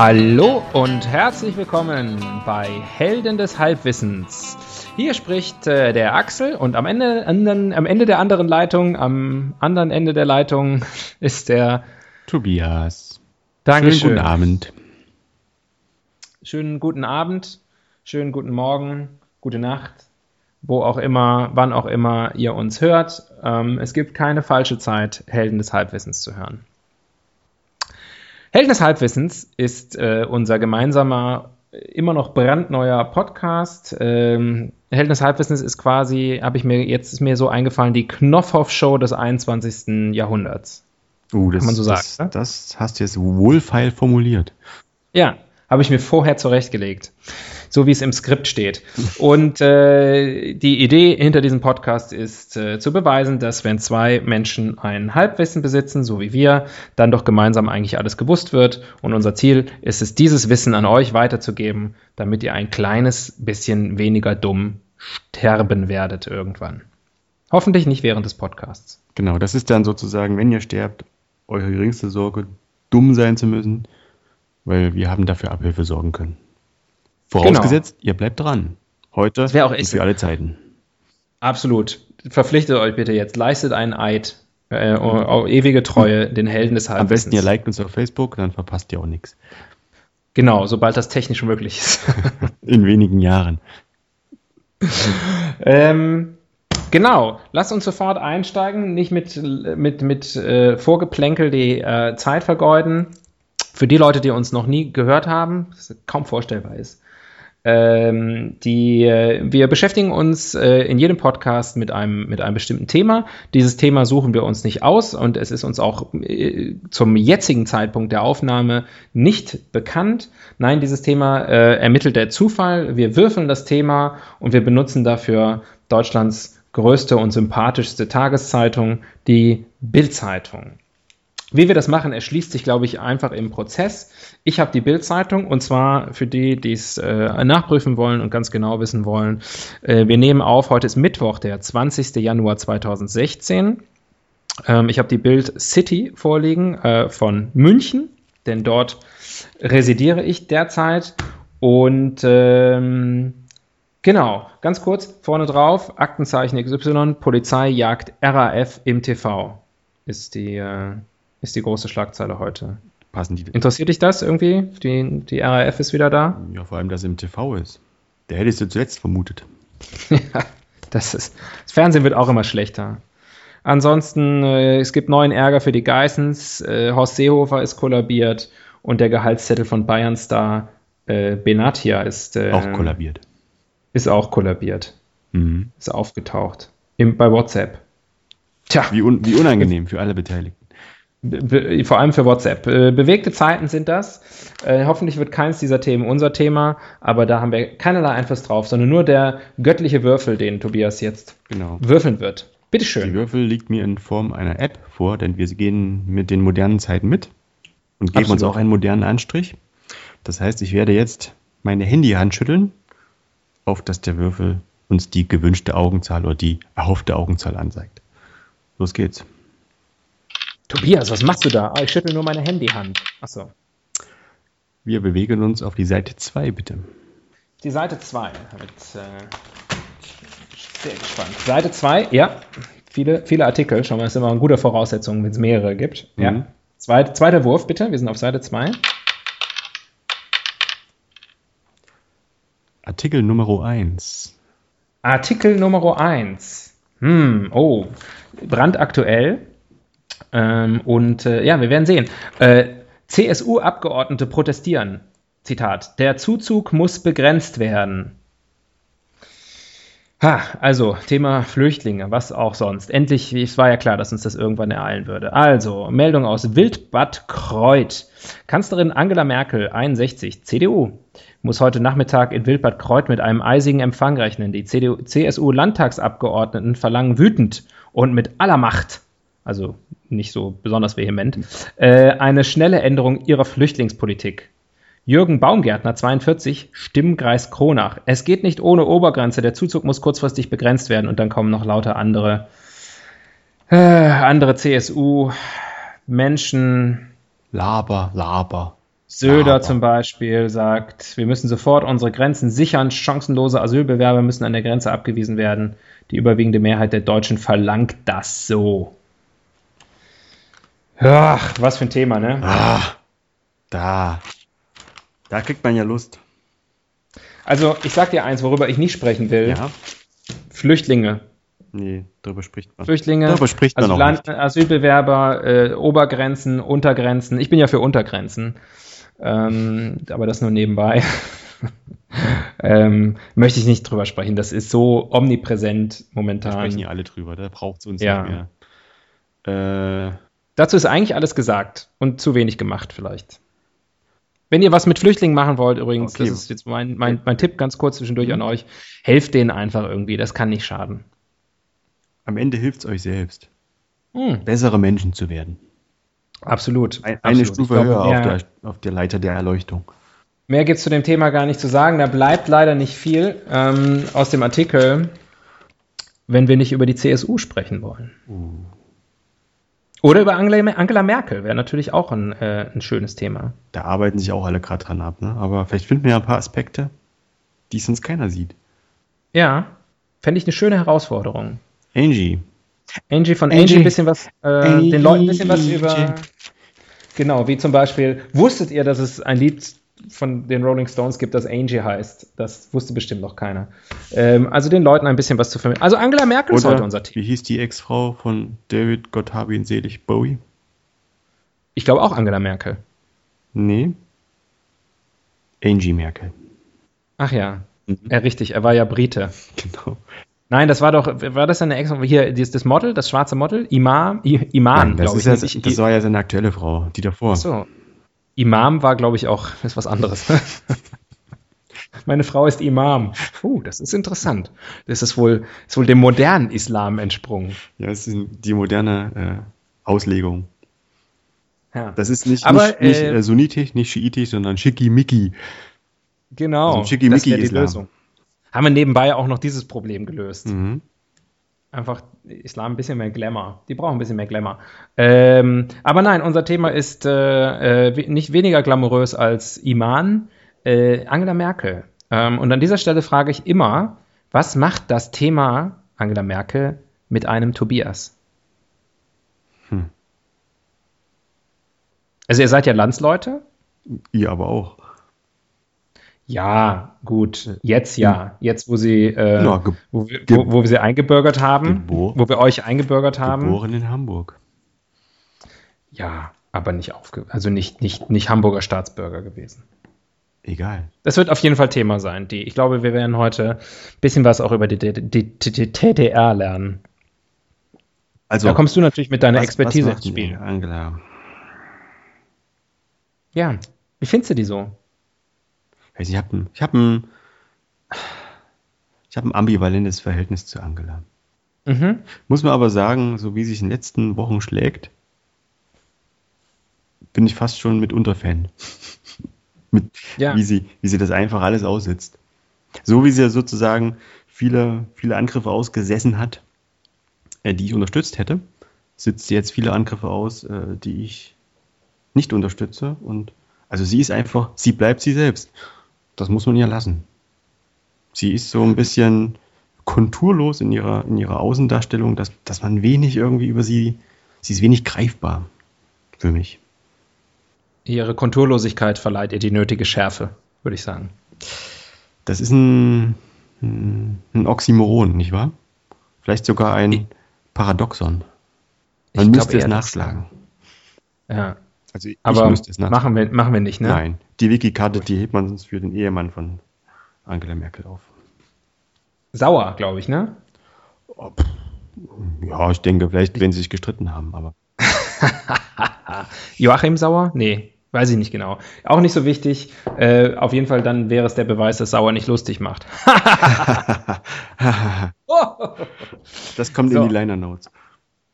Hallo und herzlich willkommen bei Helden des Halbwissens. Hier spricht äh, der Axel und am Ende, anderen, am Ende der anderen Leitung, am anderen Ende der Leitung ist der Tobias. Dankeschön. Schönen guten Abend. Schönen guten Abend, schönen guten Morgen, gute Nacht, wo auch immer, wann auch immer ihr uns hört. Ähm, es gibt keine falsche Zeit, Helden des Halbwissens zu hören. Helden des Halbwissens ist äh, unser gemeinsamer, immer noch brandneuer Podcast. Ähm, Helden des Halbwissens ist quasi, habe ich mir jetzt ist mir so eingefallen, die Knopfhoff-Show des 21. Jahrhunderts. Uh, das, Kann man so das, sagen, ne? das hast du jetzt wohlfeil formuliert. Ja, habe ich mir vorher zurechtgelegt, so wie es im Skript steht. Und äh, die Idee hinter diesem Podcast ist äh, zu beweisen, dass wenn zwei Menschen ein Halbwissen besitzen, so wie wir, dann doch gemeinsam eigentlich alles gewusst wird. Und unser Ziel ist es, dieses Wissen an euch weiterzugeben, damit ihr ein kleines bisschen weniger dumm sterben werdet irgendwann. Hoffentlich nicht während des Podcasts. Genau, das ist dann sozusagen, wenn ihr sterbt, eure geringste Sorge, dumm sein zu müssen, weil wir haben dafür Abhilfe sorgen können. Vorausgesetzt, ihr bleibt dran. Heute Das wäre auch echt- für alle Zeiten. Absolut. Verpflichtet euch bitte jetzt. Leistet einen Eid. Äh, ewige Treue den Helden des Am Halbwissens. besten ihr liked uns auf Facebook, dann verpasst ihr auch nichts. Genau, sobald das technisch möglich ist. In wenigen Jahren. ähm, genau, lasst uns sofort einsteigen, nicht mit, mit, mit äh, Vorgeplänkel die äh, Zeit vergeuden. Für die Leute, die uns noch nie gehört haben, was kaum vorstellbar ist. Ähm, die, äh, wir beschäftigen uns äh, in jedem Podcast mit einem, mit einem bestimmten Thema. Dieses Thema suchen wir uns nicht aus und es ist uns auch äh, zum jetzigen Zeitpunkt der Aufnahme nicht bekannt. Nein, dieses Thema äh, ermittelt der Zufall. Wir würfeln das Thema und wir benutzen dafür Deutschlands größte und sympathischste Tageszeitung, die Bild-Zeitung. Wie wir das machen, erschließt sich, glaube ich, einfach im Prozess. Ich habe die Bild-Zeitung und zwar für die, die es äh, nachprüfen wollen und ganz genau wissen wollen. Äh, wir nehmen auf, heute ist Mittwoch, der 20. Januar 2016. Ähm, ich habe die Bild City vorliegen äh, von München, denn dort residiere ich derzeit. Und ähm, genau, ganz kurz vorne drauf, Aktenzeichen XY, Polizei jagt RAF im TV. Ist die, äh, ist die große Schlagzeile heute. Passen die. Interessiert dich das irgendwie? Die, die RAF ist wieder da? Ja, vor allem, dass es im TV ist. Der hättest du zuletzt vermutet. ja, das ist. Das Fernsehen wird auch immer schlechter. Ansonsten, äh, es gibt neuen Ärger für die Geissens. Äh, Horst Seehofer ist kollabiert und der Gehaltszettel von Bayern Star äh, Benatia ist, äh, Auch kollabiert. ist auch kollabiert. Mhm. Ist aufgetaucht. Im, bei WhatsApp. Tja, Wie, un wie unangenehm für alle Beteiligten. Vor allem für WhatsApp. Äh, bewegte Zeiten sind das. Äh, hoffentlich wird keins dieser Themen unser Thema, aber da haben wir keinerlei Einfluss drauf, sondern nur der göttliche Würfel, den Tobias jetzt Genau. würfeln wird. Die Bitteschön. Würfel liegt mir in Form einer App vor, denn wir gehen mit den modernen Zeiten mit und geben uns Absolut. auch einen modernen Anstrich. Das heißt, ich werde jetzt meine Handyhand schütteln, auf dass der Würfel uns die gewünschte Augenzahl oder die erhoffte Augenzahl anzeigt. Los geht's. Tobias, was machst du da? Ah, ich schüttel nur meine Handyhand. Achso. Wir bewegen uns auf die Seite 2, bitte. Die Seite 2. Mit, äh, sehr gespannt. Seite 2, ja. Viele, viele Artikel. Schon mal, ist immer eine gute Voraussetzung, wenn es mehrere gibt. Ja. Mhm. Zweit, zweiter Wurf, bitte. Wir sind auf Seite 2. Artikel Nummer 1. Artikel Nummer 1. Hm, oh, brandaktuell. Ähm, und äh, ja, wir werden sehen. Äh, CSU-Abgeordnete protestieren. Zitat. Der Zuzug muss begrenzt werden. Ha, also Thema Flüchtlinge, was auch sonst. Endlich, es war ja klar, dass uns das irgendwann ereilen würde. Also, Meldung aus Wildbad Kreuth. Kanzlerin Angela Merkel, 61, CDU, muss heute Nachmittag in Wildbad Kreuth mit einem eisigen Empfang rechnen. Die CSU-Landtagsabgeordneten verlangen wütend und mit aller Macht, also nicht so besonders vehement, äh, eine schnelle Änderung ihrer Flüchtlingspolitik. Jürgen Baumgärtner, 42, Stimmkreis Kronach. Es geht nicht ohne Obergrenze. Der Zuzug muss kurzfristig begrenzt werden und dann kommen noch lauter andere, äh, andere CSU-Menschen. Laber, Laber. Söder Laber. zum Beispiel sagt, wir müssen sofort unsere Grenzen sichern. Chancenlose Asylbewerber müssen an der Grenze abgewiesen werden. Die überwiegende Mehrheit der Deutschen verlangt das so. Ach, was für ein Thema, ne? Ah, da. Da kriegt man ja Lust. Also, ich sag dir eins, worüber ich nicht sprechen will. Ja. Flüchtlinge. Nee, darüber spricht man. Flüchtlinge, Darüber spricht man also auch nicht. Asylbewerber, äh, Obergrenzen, Untergrenzen. Ich bin ja für Untergrenzen, ähm, aber das nur nebenbei. ähm, möchte ich nicht drüber sprechen. Das ist so omnipräsent Da momentan. sprechen ja alle drüber, da braucht es uns Ja. nicht mehr. Äh, Dazu ist eigentlich alles gesagt und zu wenig gemacht vielleicht. Wenn ihr was mit Flüchtlingen machen wollt, übrigens, Okay. Mhm. das ist jetzt mein, mein, mein Tipp ganz kurz zwischendurch an euch, helft denen einfach irgendwie, das kann nicht schaden. am Ende hilft es euch selbst, Hm, bessere Menschen zu werden. absolut. Ein, eine absolut. Stufe Ich glaube, höher auf, der, auf der Leiter der Erleuchtung. Mehr gibt es zu dem Thema gar nicht zu sagen. Da bleibt leider nicht viel ähm, aus dem Artikel, wenn wir nicht über die CSU sprechen wollen. Oder über Angela, Angela Merkel wäre natürlich auch ein, äh, ein schönes Thema. Da arbeiten sich auch alle gerade dran ab, ne? Aber vielleicht finden wir ja ein paar Aspekte, die sonst keiner sieht. Ja, fände ich eine schöne Herausforderung. Angie. Angie von Angie. Angie, ein bisschen was, äh, Angie. den Leuten ein bisschen was über. Genau, wie zum Beispiel, wusstet ihr, dass es ein Lied von den Rolling Stones gibt, das Angie heißt? Das wusste bestimmt noch keiner. Ähm, also den Leuten ein bisschen was zu vermitteln. Also Angela Merkel ist heute Oder unser Thema. wie hieß die Ex-Frau von David, Gott habe ihn selig, Bowie? Ich glaube auch Angela Merkel. Nee. Angie Merkel. Ach ja, Mhm. ja, richtig, er war ja Brite. Genau. Nein, das war doch, war das eine Ex, hier, das, das Model, das schwarze Model? Imam, I, Iman, Nein, das, glaube ist ich. ja, das war ja seine aktuelle Frau, die davor. So. Imam war, glaube ich, auch ist was anderes. Meine Frau ist Imam. Uh, das ist interessant. Das ist wohl, ist wohl dem modernen Islam entsprungen. Ja, das ist die moderne äh, Auslegung. Ja, Das ist nicht, Aber, nicht, nicht äh, äh, sunnitisch, nicht schiitisch, sondern schickimicki. genau. also Schickimicki das wäre die Islam. Lösung. Haben wir nebenbei auch noch dieses Problem gelöst. Mhm. Einfach Islam ein bisschen mehr Glamour. Die brauchen ein bisschen mehr Glamour. Ähm, aber nein, unser Thema ist äh, äh, nicht weniger glamourös als Iman, äh, Angela Merkel. Ähm, und an dieser Stelle frage ich immer, was macht das Thema Angela Merkel mit einem Tobias? Hm. Also ihr seid ja Landsleute? Ihr aber auch. Ja, gut. Jetzt ja. Jetzt, wo sie, äh, Ja, wo, wir, wo, wo wir sie eingebürgert haben, wo wir euch eingebürgert haben. Geboren in Hamburg. Ja, aber nicht aufge also nicht, nicht, nicht Hamburger Staatsbürger gewesen. Egal. Das wird auf jeden Fall Thema sein. Die, ich glaube, wir werden heute ein bisschen was auch über die, die, die, die, TDR lernen. Also, Da kommst du natürlich mit deiner was- Expertise was ins Spiel. Angela. Ja. Wie findest du die so? Ich habe ein, ich hab ein, ich hab ein ambivalentes Verhältnis zu Angela. Mhm. Muss man aber sagen, so wie sich in den letzten Wochen schlägt, bin ich fast schon mitunter Fan. Mit, Ja. wie, sie, wie sie das einfach alles aussitzt. So wie sie ja sozusagen viele, viele Angriffe ausgesessen hat, äh, die ich unterstützt hätte, sitzt sie jetzt viele Angriffe aus, äh, die ich nicht unterstütze. Und also sie ist einfach, sie bleibt sie selbst. Das muss man ihr lassen. Sie ist so ein bisschen konturlos in ihrer, in ihrer Außendarstellung, dass, dass man wenig irgendwie über sie, sie ist wenig greifbar für mich. Ihre Konturlosigkeit verleiht ihr die nötige Schärfe, würde ich sagen. Das ist ein, ein Oxymoron, nicht wahr? Vielleicht sogar ein Ich- Paradoxon. Ich Man glaub müsste es eher, das- nachschlagen. Ja, Also aber machen wir, machen wir nicht, ne? Nein, die Wikikarte, die hebt man sonst für den Ehemann von Angela Merkel auf. Sauer, glaube ich, ne? Ja, ich denke, vielleicht, wenn sie sich gestritten haben, aber. Joachim Sauer? Nee, weiß ich nicht genau. Auch nicht so wichtig. Äh, auf jeden Fall dann wäre es der Beweis, dass Sauer nicht lustig macht. das kommt so. in die Liner Notes.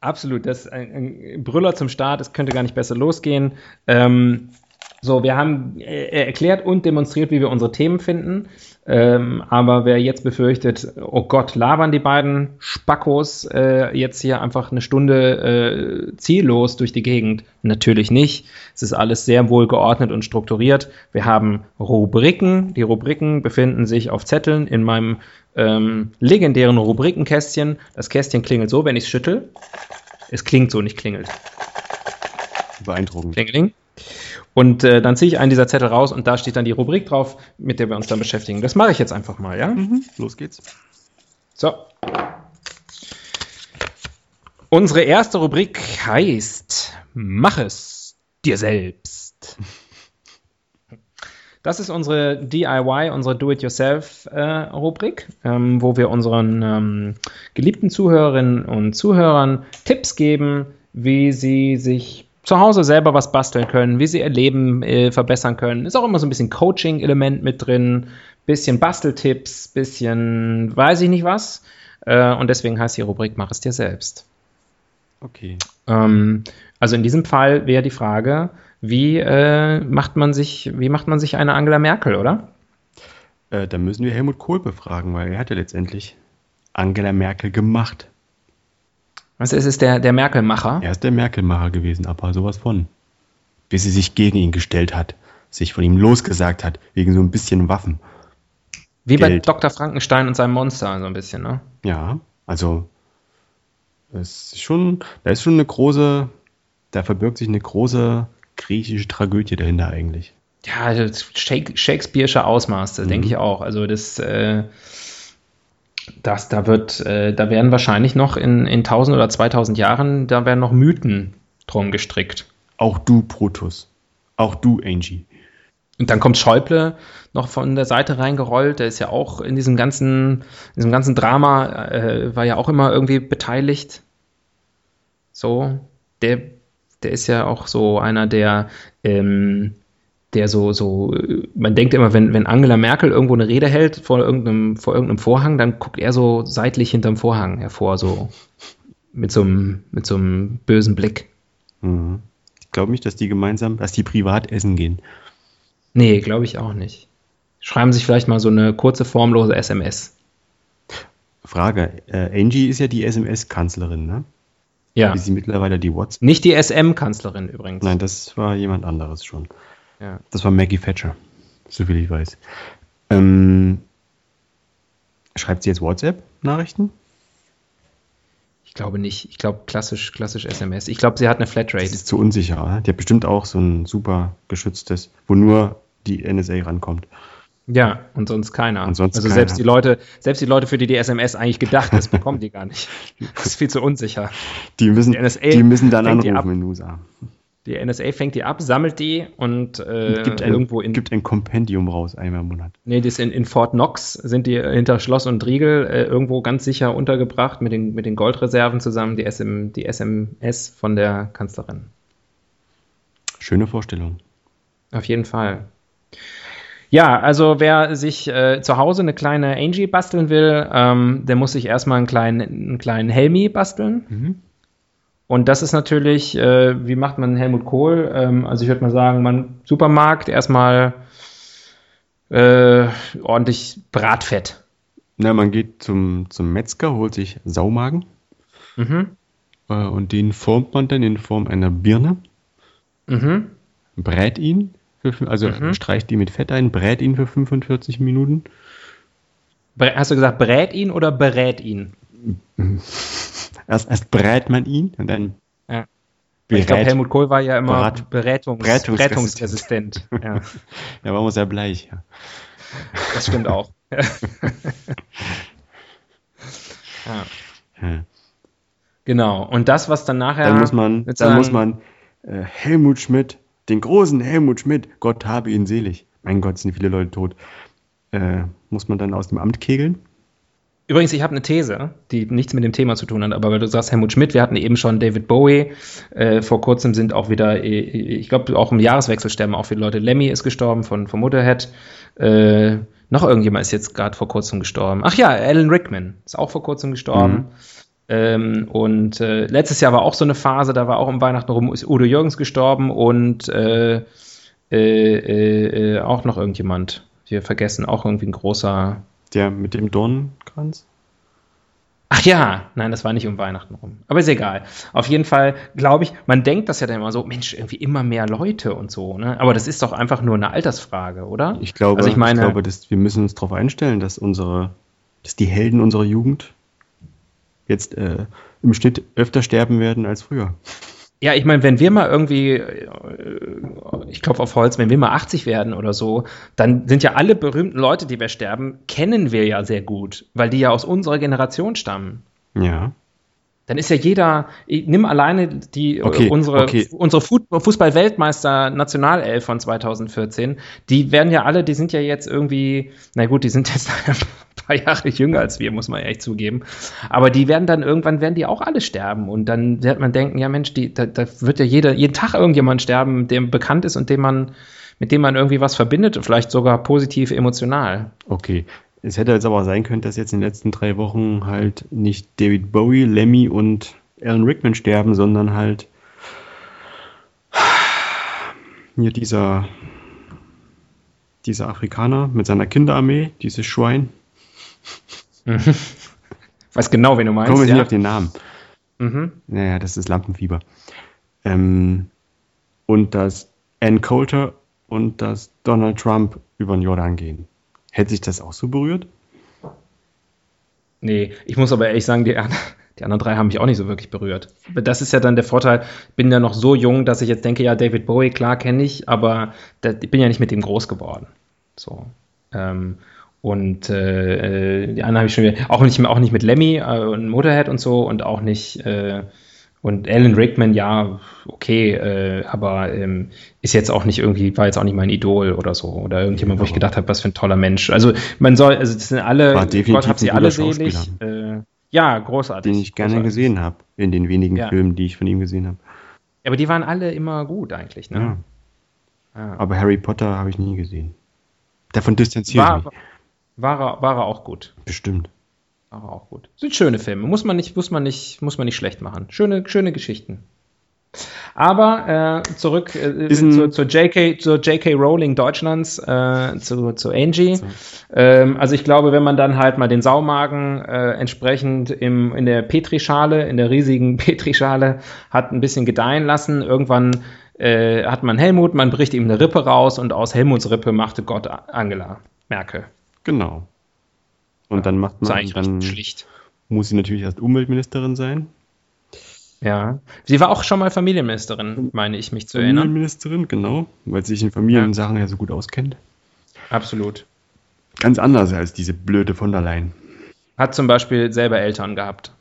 Absolut, das ist ein, ein, Brüller zum Start, es könnte gar nicht besser losgehen. Ähm, so, wir haben äh, erklärt und demonstriert, wie wir unsere Themen finden. Ähm, aber wer jetzt befürchtet, oh Gott, labern die beiden Spackos äh, jetzt hier einfach eine Stunde äh, ziellos durch die Gegend? Natürlich nicht. Es ist alles sehr wohl geordnet und strukturiert. Wir haben Rubriken. Die Rubriken befinden sich auf Zetteln in meinem ähm, legendären Rubrikenkästchen. Das Kästchen klingelt so, wenn ich es schüttel. Es klingt so, nicht klingelt. Beeindruckend. Klingeling. Und äh, dann ziehe ich einen dieser Zettel raus und da steht dann die Rubrik drauf, mit der wir uns dann beschäftigen. Das mache ich jetzt einfach mal, ja? Mhm. Los geht's. So. Unsere erste Rubrik heißt Mach es dir selbst. Das ist unsere DIY, unsere Do-it-yourself-Rubrik, äh, ähm, wo wir unseren ähm, geliebten Zuhörerinnen und Zuhörern Tipps geben, wie sie sich zu Hause selber was basteln können, wie sie ihr Leben äh, verbessern können. Ist auch immer so ein bisschen Coaching-Element mit drin, bisschen Basteltipps, bisschen weiß ich nicht was. Äh, und deswegen heißt die Rubrik Mach es dir selbst. Okay. Ähm, also in diesem Fall wäre die Frage, wie äh, macht man sich, wie macht man sich eine Angela Merkel, oder? Äh, da müssen wir Helmut Kohl befragen, weil er hat ja letztendlich Angela Merkel gemacht. Was ist es, der, der Merkel-Macher? Er ist der Merkel-Macher gewesen, aber sowas von. Bis sie sich gegen ihn gestellt hat, sich von ihm losgesagt hat, wegen so ein bisschen Waffen. Wie Geld. bei Dr. Frankenstein und seinem Monster, so ein bisschen, ne? Ja, also es ist schon, da ist schon eine große, da verbirgt sich eine große griechische Tragödie dahinter eigentlich. Ja, das Shakespeare'sche Ausmaß, das mhm. denke ich auch. Also das, äh, das, da wird, äh, da werden wahrscheinlich noch in, in 1000 oder 2000 Jahren, da werden noch Mythen drum gestrickt. Auch du, Protus. Auch du, Angie. Und dann kommt Schäuble noch von der Seite reingerollt. Der ist ja auch in diesem ganzen, in diesem ganzen Drama, äh, war ja auch immer irgendwie beteiligt. So, der, der ist ja auch so einer, der ähm, der so, so, man denkt immer, wenn, wenn Angela Merkel irgendwo eine Rede hält vor irgendeinem, vor irgendeinem Vorhang, dann guckt er so seitlich hinterm Vorhang hervor, so mit so einem, mit so einem bösen Blick. Mhm. Ich glaube nicht, dass die gemeinsam, dass die privat essen gehen. Nee, glaube ich auch nicht. Schreiben sich vielleicht mal so eine kurze, formlose SMS. Frage, äh, Angie ist ja die SMS-Kanzlerin, ne? Ja. Wie sie mittlerweile die WhatsApp. Nicht die SM-Kanzlerin übrigens. Nein, das war jemand anderes schon. Ja. Das war Maggie Thatcher, soviel ich weiß. Ähm, schreibt sie jetzt WhatsApp-Nachrichten? Ich glaube nicht. Ich glaube klassisch, klassisch SMS. Ich glaube, sie hat eine Flatrate. Das ist zu unsicher. Oder? Die hat bestimmt auch so ein super geschütztes, wo nur die NSA rankommt. Ja, und sonst keiner. Und sonst also keiner. selbst die Leute, selbst die Leute, für die die SMS eigentlich gedacht ist, bekommen die gar nicht. Das ist viel zu unsicher. Die müssen, die, NSA die müssen dann anrufen in USA. Die NSA fängt die ab, sammelt die und äh, gibt ein, irgendwo in. Gibt ein Kompendium raus einmal im Monat. Nee, das in, in Fort Knox sind die hinter Schloss und Riegel äh, irgendwo ganz sicher untergebracht mit den, mit den Goldreserven zusammen, die, SM, die SMS von der Kanzlerin. Schöne Vorstellung. Auf jeden Fall. Ja, also wer sich äh, zu Hause eine kleine Angie basteln will, ähm, der muss sich erstmal einen kleinen, einen kleinen Helmi basteln. Mhm. Und das ist natürlich, äh, wie macht man Helmut Kohl? Ähm, also ich würde mal sagen, man Supermarkt erstmal äh, ordentlich Bratfett. Na, man geht zum, zum Metzger, holt sich Saumagen mhm. äh, und den formt man dann in Form einer Birne, mhm. brät ihn, für, also mhm. streicht ihn mit Fett ein, brät ihn für 45 Minuten. Hast du gesagt, brät ihn oder berät ihn? Erst, erst brät man ihn und dann. Ja. Ich glaube, Helmut Kohl war ja immer Berat, Berätungs, Berätungsresistent. ja. ja, war immer sehr bleich. Ja. Das stimmt auch. ja. Genau. Und das, was dann nachher. Dann muss man, dann muss man äh, Helmut Schmidt, den großen Helmut Schmidt, Gott habe ihn selig. Mein Gott, sind viele Leute tot. Äh, muss man dann aus dem Amt kegeln. Übrigens, ich habe eine These, die nichts mit dem Thema zu tun hat, aber weil du sagst Helmut Schmidt, wir hatten eben schon David Bowie, äh, vor kurzem sind auch wieder, äh, ich glaube auch im Jahreswechsel sterben auch viele Leute. Lemmy ist gestorben von, von Motorhead, äh, noch irgendjemand ist jetzt gerade vor kurzem gestorben. Ach ja, Alan Rickman ist auch vor kurzem gestorben. Mhm. Ähm, und äh, letztes Jahr war auch so eine Phase, da war auch um Weihnachten rum ist Udo Jürgens gestorben und äh, äh, auch noch irgendjemand. Wir vergessen, auch irgendwie ein großer der mit dem Dornenkranz? Ach ja, nein, das war nicht um Weihnachten rum. Aber ist egal. Auf jeden Fall glaube ich, man denkt das ja dann immer so, Mensch, irgendwie immer mehr Leute und so, ne? Aber das ist doch einfach nur eine Altersfrage, oder? Ich glaube, also ich, meine, ich glaube dass wir müssen uns darauf einstellen, dass unsere, dass die Helden unserer Jugend jetzt äh, im Schnitt öfter sterben werden als früher. Ja, ich meine, wenn wir mal irgendwie, äh, ich klopfe auf Holz, wenn wir mal 80 werden oder so, dann sind ja alle berühmten Leute, die wir sterben, kennen wir ja sehr gut, weil die ja aus unserer Generation stammen. Ja. Dann ist ja jeder, nimm alleine die okay, unsere, okay. unsere Fußball-Weltmeister Nationalelf von 2014, die werden ja alle, die sind ja jetzt irgendwie, na gut, die sind jetzt paar Jahre jünger als wir, muss man echt zugeben. Aber die werden dann irgendwann werden die auch alle sterben und dann wird man denken, ja Mensch, die, da, da wird ja jeder, jeden Tag irgendjemand sterben, der bekannt ist und dem man, mit dem man irgendwie was verbindet, vielleicht sogar positiv emotional. Okay. Es hätte jetzt aber auch sein können, dass jetzt in den letzten drei Wochen halt nicht David Bowie, Lemmy und Alan Rickman sterben, sondern halt hier dieser, dieser Afrikaner mit seiner Kinderarmee, dieses Schwein. Mhm. Weiß genau, wen du meinst. Komme ich ja. nicht auf den Namen. Mhm. Naja, das ist Lampenfieber. Ähm, und dass Ann Coulter und dass Donald Trump über den Jordan gehen. Hätte sich das auch so berührt? Nee, ich muss aber ehrlich sagen, die, die anderen drei haben mich auch nicht so wirklich berührt. Das ist ja dann der Vorteil, ich bin ja noch so jung, dass ich jetzt denke, ja, David Bowie, klar kenne ich, aber ich bin ja nicht mit dem groß geworden. So. Ähm, und äh, die anderen habe ich schon wieder, auch nicht, auch nicht mit Lemmy äh, und Motorhead und so und auch nicht, äh, und Alan Rickman, ja, okay, äh, aber ähm, ist jetzt auch nicht irgendwie, war jetzt auch nicht mein Idol oder so. Oder irgendjemand, wo ich gedacht habe, was für ein toller Mensch. Also man soll, also das sind alle, war definitiv Gott hab sie alle selig. Äh, ja, großartig. Den ich gerne großartig. gesehen habe, in den wenigen ja. Filmen, die ich von ihm gesehen habe. Aber die waren alle immer gut eigentlich, ne? Ja. ja. Aber Harry Potter habe ich nie gesehen. Davon distanziere ich mich. War er, war er auch gut. Bestimmt. War er auch gut. Sind schöne Filme. Muss man nicht, muss man nicht, muss man nicht schlecht machen. Schöne, schöne Geschichten. Aber äh, zurück äh, zu, zur JK, zur JK Rowling Deutschlands, äh, zu, zu Angie. So. Ähm, also ich glaube, wenn man dann halt mal den Saumagen äh, entsprechend im, in der Petrischale, in der riesigen Petrischale, hat ein bisschen gedeihen lassen, irgendwann äh, hat man Helmut, man bricht ihm eine Rippe raus und aus Helmuts Rippe machte Gott Angela Merkel. Genau. Und ja, dann macht man dann schlicht. muss sie natürlich erst Umweltministerin sein. Ja, sie war auch schon mal Familienministerin, meine ich mich zu erinnern. Familienministerin, genau, weil sie sich in Familiensachen ja. ja so gut auskennt. Absolut. Ganz anders als diese blöde von der Leyen. Hat zum Beispiel selber Eltern gehabt.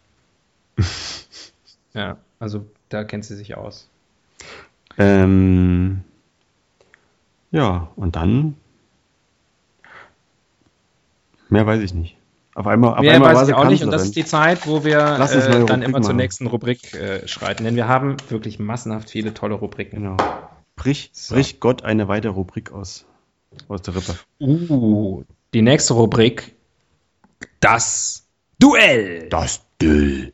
ja, also da kennt sie sich aus. Ähm, ja, und dann Mehr weiß ich nicht. Auf einmal, auf Mehr einmal weiß ich auch nicht. Und das ist die Zeit, wo wir äh, dann immer machen. zur nächsten Rubrik äh, schreiten. Denn wir haben wirklich massenhaft viele tolle Rubriken. Genau. Brich, so. brich Gott eine weitere Rubrik aus, aus der Rippe. Uh, die nächste Rubrik. Das Duell. Das Duell.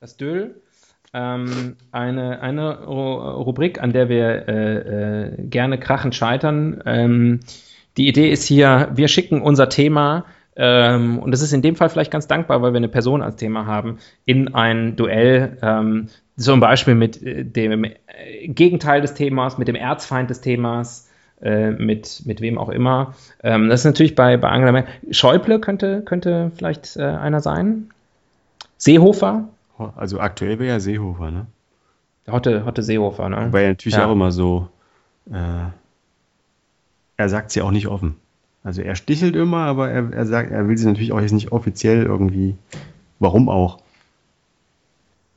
Das Duell. Ähm, eine, eine Rubrik, an der wir äh, äh, gerne krachend scheitern. Ähm, die Idee ist hier, wir schicken unser Thema ähm, und das ist in dem Fall vielleicht ganz dankbar, weil wir eine Person als Thema haben, in ein Duell, ähm, zum Beispiel mit äh, dem äh, Gegenteil des Themas, mit dem Erzfeind des Themas, äh, mit, mit wem auch immer. Ähm, das ist natürlich bei, bei Angela Merkel. Schäuble könnte, könnte vielleicht äh, einer sein. Seehofer. Also aktuell wäre ja Seehofer, ne? Hotte, Hotte Seehofer, ne? Weil natürlich ja. auch immer so, äh, er sagt sie auch nicht offen. Also er stichelt immer, aber er, er sagt, er will sie natürlich auch jetzt nicht offiziell irgendwie. Warum auch?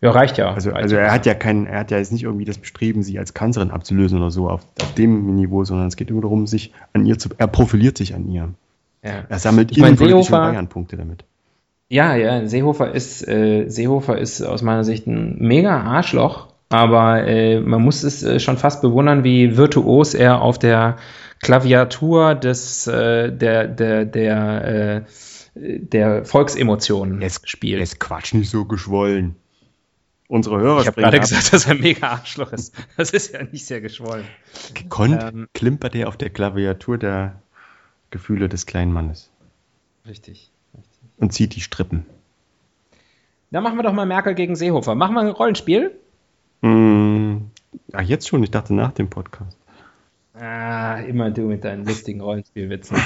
Ja, reicht ja. Also, also er hat ja keinen, er hat ja jetzt nicht irgendwie das Bestreben, sie als Kanzlerin abzulösen oder so auf, auf dem Niveau, sondern es geht immer darum, sich an ihr zu, er profiliert sich an ihr. Ja. Er sammelt ich meine, Seehofer, Bayern-Punkte damit. Ja, ja, Seehofer ist, äh, Seehofer ist aus meiner Sicht ein mega Arschloch, aber äh, man muss es äh, schon fast bewundern, wie virtuos er auf der Klaviatur des, äh, der, der, der, äh, der Volksemotionen Jetzt spielt. Jetzt Quatsch nicht so geschwollen. Unsere Hörer ich habe gerade gesagt, dass er ein mega Arschloch ist. Das ist ja nicht sehr geschwollen. Gekonnt Ähm, klimpert er auf der Klaviatur der Gefühle des kleinen Mannes Richtig. und zieht die Strippen. Dann machen wir doch mal Merkel gegen Seehofer. Machen wir ein Rollenspiel? Hm. Ach, jetzt schon? Ich dachte nach dem Podcast. Ah, immer du mit deinen lustigen Rollenspielwitzen.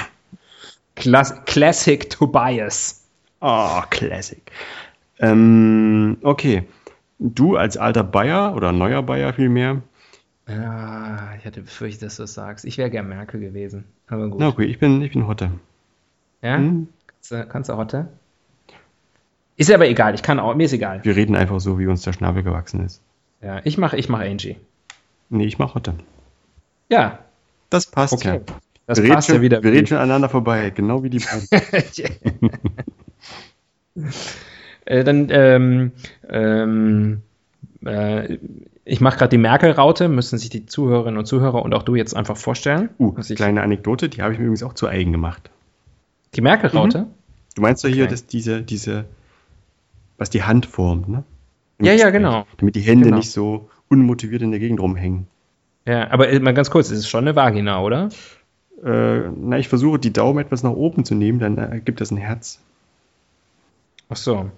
Klass Classic Tobias. Oh, Classic. Ähm, okay. Du als alter Bayer oder neuer Bayer vielmehr. Ah, ich hatte befürchtet, dass du das sagst. Ich wäre gern Merkel gewesen. Aber gut. Na okay, ich bin, ich bin Hotte. Ja? Hm? Kannst, du, kannst du Hotte? Ist aber egal. Ich kann auch. Mir ist egal. Wir reden einfach so, wie uns der Schnabel gewachsen ist. Ja, ich mache ich mach Angie. Nee, ich mach Hotte. Ja, Das passt okay. ja. Das wir reden passt schon, ja wieder. Wir reden schon aneinander vorbei, genau wie die beiden. äh, dann, ähm, ähm, äh, ich mache gerade die Merkel-Raute, müssen sich die Zuhörerinnen und Zuhörer und auch du jetzt einfach vorstellen. Uh, ich- kleine Anekdote, die habe ich mir übrigens auch zu eigen gemacht. Die Merkel-Raute? Du meinst doch hier, Okay. dass diese, diese, was die Hand formt, ne? Ja, ja, genau. Damit die Hände Genau. nicht so unmotiviert in der Gegend rumhängen. Ja, aber äh, mal ganz kurz, es ist schon eine Vagina, oder? Äh, na, ich versuche die Daumen etwas nach oben zu nehmen, dann ergibt das ein Herz. Ach so.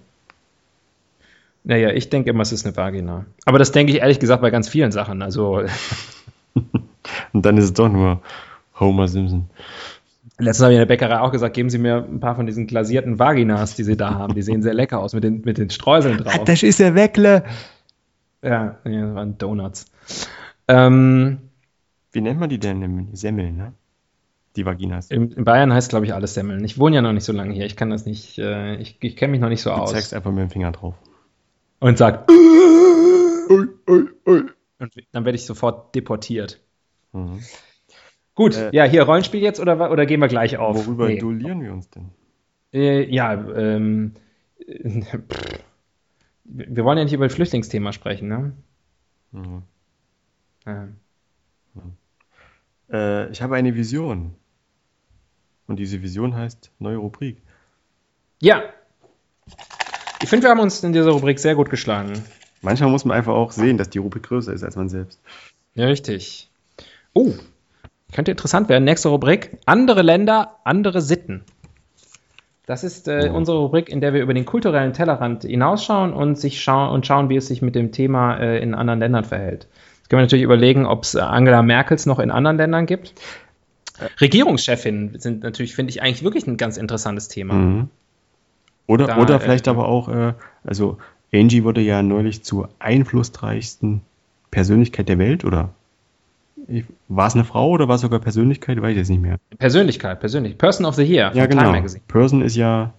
Naja, ich denke immer, es ist eine Vagina. Aber das denke ich ehrlich gesagt bei ganz vielen Sachen. Also, Und dann ist es doch nur Homer Simpson. Letztens habe ich in der Bäckerei auch gesagt, geben Sie mir ein paar von diesen glasierten Vaginas, die Sie da haben. Die sehen sehr lecker aus mit den, mit den Streuseln drauf. das ist der Weckle. Ja, ja, das waren Donuts. Ähm, Wie nennt man die denn? Semmeln, ne? Die Vaginas. in, in Bayern heißt, glaube ich, alles Semmeln. Ich wohne ja noch nicht so lange hier. Ich kann das nicht, äh, ich, ich kenne mich noch nicht so Du aus. zeigst einfach mit dem Finger drauf. Und sagt, Ui, ui, ui. und dann werde ich sofort deportiert. Mhm. Gut, Äh, ja, hier Rollenspiel jetzt oder, oder gehen wir gleich auf? Worüber Nee. duellieren wir uns denn? Äh, ja, ähm, äh, pff. wir wollen ja nicht über das Flüchtlingsthema sprechen, ne? Mhm. Ja. Äh, ich habe eine Vision. Und diese Vision heißt neue Rubrik. ja. Ich finde, wir haben uns in dieser Rubrik sehr gut geschlagen. Manchmal muss man einfach auch sehen, dass die Rubrik größer ist als man selbst. Ja, richtig. Oh, könnte interessant werden. Nächste Rubrik: Andere Länder, andere Sitten. Das ist äh, Oh. unsere Rubrik, in der wir über den kulturellen Tellerrand hinausschauen und, sich schau und schauen, wie es sich mit dem Thema äh, in anderen Ländern verhält. Jetzt können wir natürlich überlegen, ob es äh, Angela Merkels noch in anderen Ländern gibt. Regierungschefinnen sind natürlich, finde ich, eigentlich wirklich ein ganz interessantes Thema. Mhm. Oder, Da, oder äh, vielleicht aber auch, äh, also Angie wurde ja neulich zur einflussreichsten Persönlichkeit der Welt, oder? Ich- War es eine Frau oder war es sogar Persönlichkeit? Weiß ich jetzt nicht mehr. Persönlichkeit, persönlich. Person of the Year Ja, Time genau. Magazine. Person ist ja,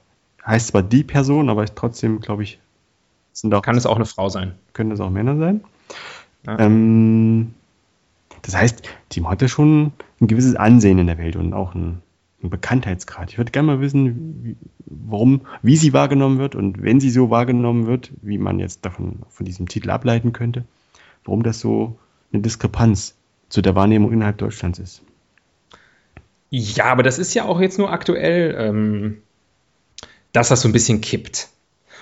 heißt zwar die Person, aber ist trotzdem, glaube ich, sind auch, Kann es auch eine Frau sein. können das auch Männer sein. Ja. Ähm, das heißt, die hatte schon ein gewisses Ansehen in der Welt und auch einen, einen Bekanntheitsgrad. Ich würde gerne mal wissen, wie, warum, wie sie wahrgenommen wird und wenn sie so wahrgenommen wird, wie man jetzt davon von diesem Titel ableiten könnte, warum das so eine Diskrepanz zu der Wahrnehmung innerhalb Deutschlands ist. Ja, aber das ist ja auch jetzt nur aktuell, ähm, dass das so ein bisschen kippt.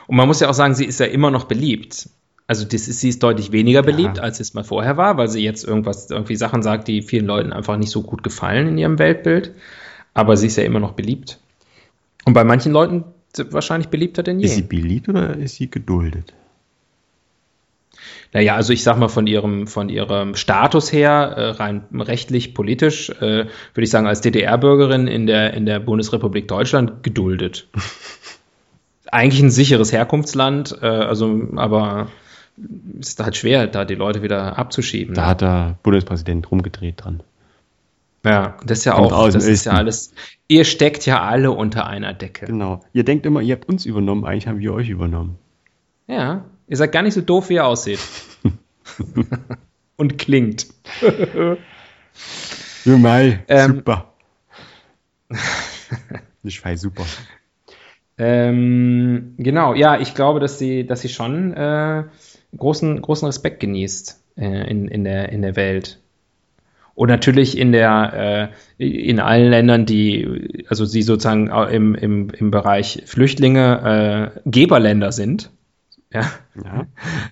Und man muss ja auch sagen, sie ist ja immer noch beliebt. Also das ist, sie ist deutlich weniger beliebt, Ja. als es mal vorher war, weil sie jetzt irgendwas, irgendwie Sachen sagt, die vielen Leuten einfach nicht so gut gefallen in ihrem Weltbild. Aber sie ist ja immer noch beliebt. Und bei manchen Leuten wahrscheinlich beliebter denn je. Ist sie beliebt oder ist sie geduldet? Naja, also ich sag mal von ihrem, von ihrem Status her, äh, rein rechtlich, politisch, äh, würde ich sagen, als DDR-Bürgerin in der, in der Bundesrepublik Deutschland geduldet. Eigentlich ein sicheres Herkunftsland, äh, also, aber es ist halt schwer, da die Leute wieder abzuschieben. Da hat der Bundespräsident rumgedreht dran. ja, das ist ja Kommt auch, das ist ja alles, ihr steckt ja alle unter einer Decke. Genau. Ihr denkt immer, ihr habt uns übernommen, eigentlich haben wir euch übernommen. Ja, ihr seid gar nicht so doof, wie ihr aussieht. Und klingt. Ja, Mai, Ähm, super. Ich fei super. Ähm, genau, ja, ich glaube, dass sie, dass sie schon äh, großen, großen Respekt genießt äh, in, in, der, in der Welt. Und natürlich in der, äh, in allen Ländern, die, also sie sozusagen im, im, im Bereich Flüchtlinge äh, Geberländer sind. Ja. ja.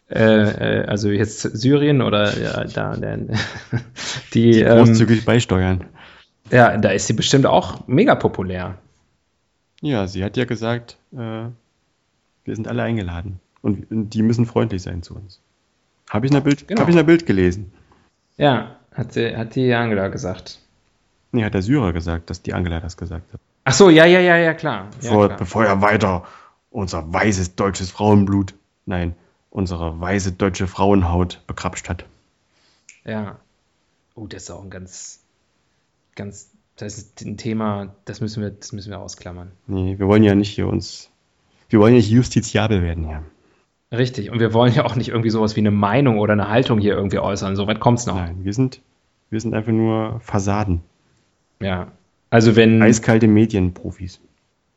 Äh, äh, also jetzt Syrien oder ja, da, der, die, die großzügig ähm, beisteuern. Ja, da ist sie bestimmt auch mega populär. Ja, sie hat ja gesagt, äh, wir sind alle eingeladen und die müssen freundlich sein zu uns. Habe ich, in Bild, genau. hab ich in der Bild gelesen. Ja, hat, sie, hat die Angela gesagt. Nee, hat der Syrer gesagt, dass die Angela das gesagt hat. Ach so, ja, ja, ja, ja, klar. Bevor, ja, klar. bevor er weiter unser weißes deutsches Frauenblut, nein, unsere weiße deutsche Frauenhaut bekrapscht hat. Ja. Oh, das ist auch ein ganz, ganz, das ist ein Thema, das müssen wir, das müssen wir ausklammern. Nee, wir wollen ja nicht hier uns, wir wollen ja nicht justiziabel werden hier. Richtig, und wir wollen ja auch nicht irgendwie sowas wie eine Meinung oder eine Haltung hier irgendwie äußern. So weit kommt es noch. Nein, wir sind, wir sind einfach nur Fassaden. Ja. Also wenn. Eiskalte Medienprofis.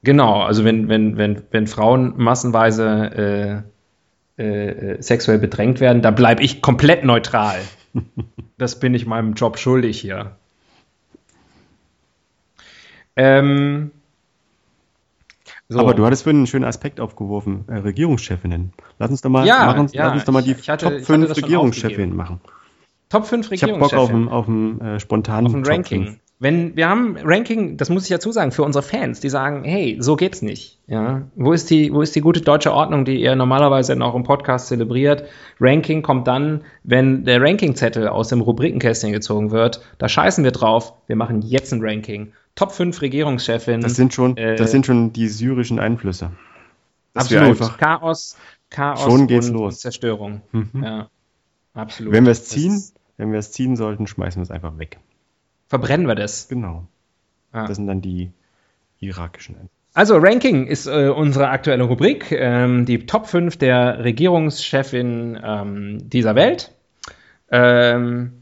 Genau, also wenn, wenn, wenn, wenn Frauen massenweise äh, äh, sexuell bedrängt werden, da bleibe ich komplett neutral. das bin ich meinem Job schuldig hier. Ähm, so. Aber du hattest vorhin einen schönen Aspekt aufgeworfen, äh, Regierungschefinnen. Lass uns doch mal, ja, machen, ja, lass uns doch mal die hatte, Top 5 Regierungschefinnen machen. Top 5 Regierungschefinnen. Ich habe Bock auf ein, auf äh, spontanen auf ein Ranking. Wenn wir haben Ranking, das muss ich dazu sagen, für unsere Fans, die sagen, hey, so geht's nicht. Ja, wo ist die, wo ist die gute deutsche Ordnung, die ihr normalerweise in eurem Podcast zelebriert? Ranking kommt dann, wenn der Rankingzettel aus dem Rubrikenkästchen gezogen wird. Da scheißen wir drauf. Wir machen jetzt ein Ranking. Top 5 Regierungschefin. Das sind schon, äh, das sind schon die syrischen Einflüsse. Das absolut. Chaos, Chaos schon geht's und los. Zerstörung. Mhm. Ja, absolut. Wenn wir es ziehen, wenn wir es ziehen sollten, schmeißen wir es einfach weg. Verbrennen wir das. Genau. Ah. Das sind dann die irakischen. Also Ranking ist äh, unsere aktuelle Rubrik, ähm, die Top 5 der Regierungschefin ähm, dieser Welt. Ähm,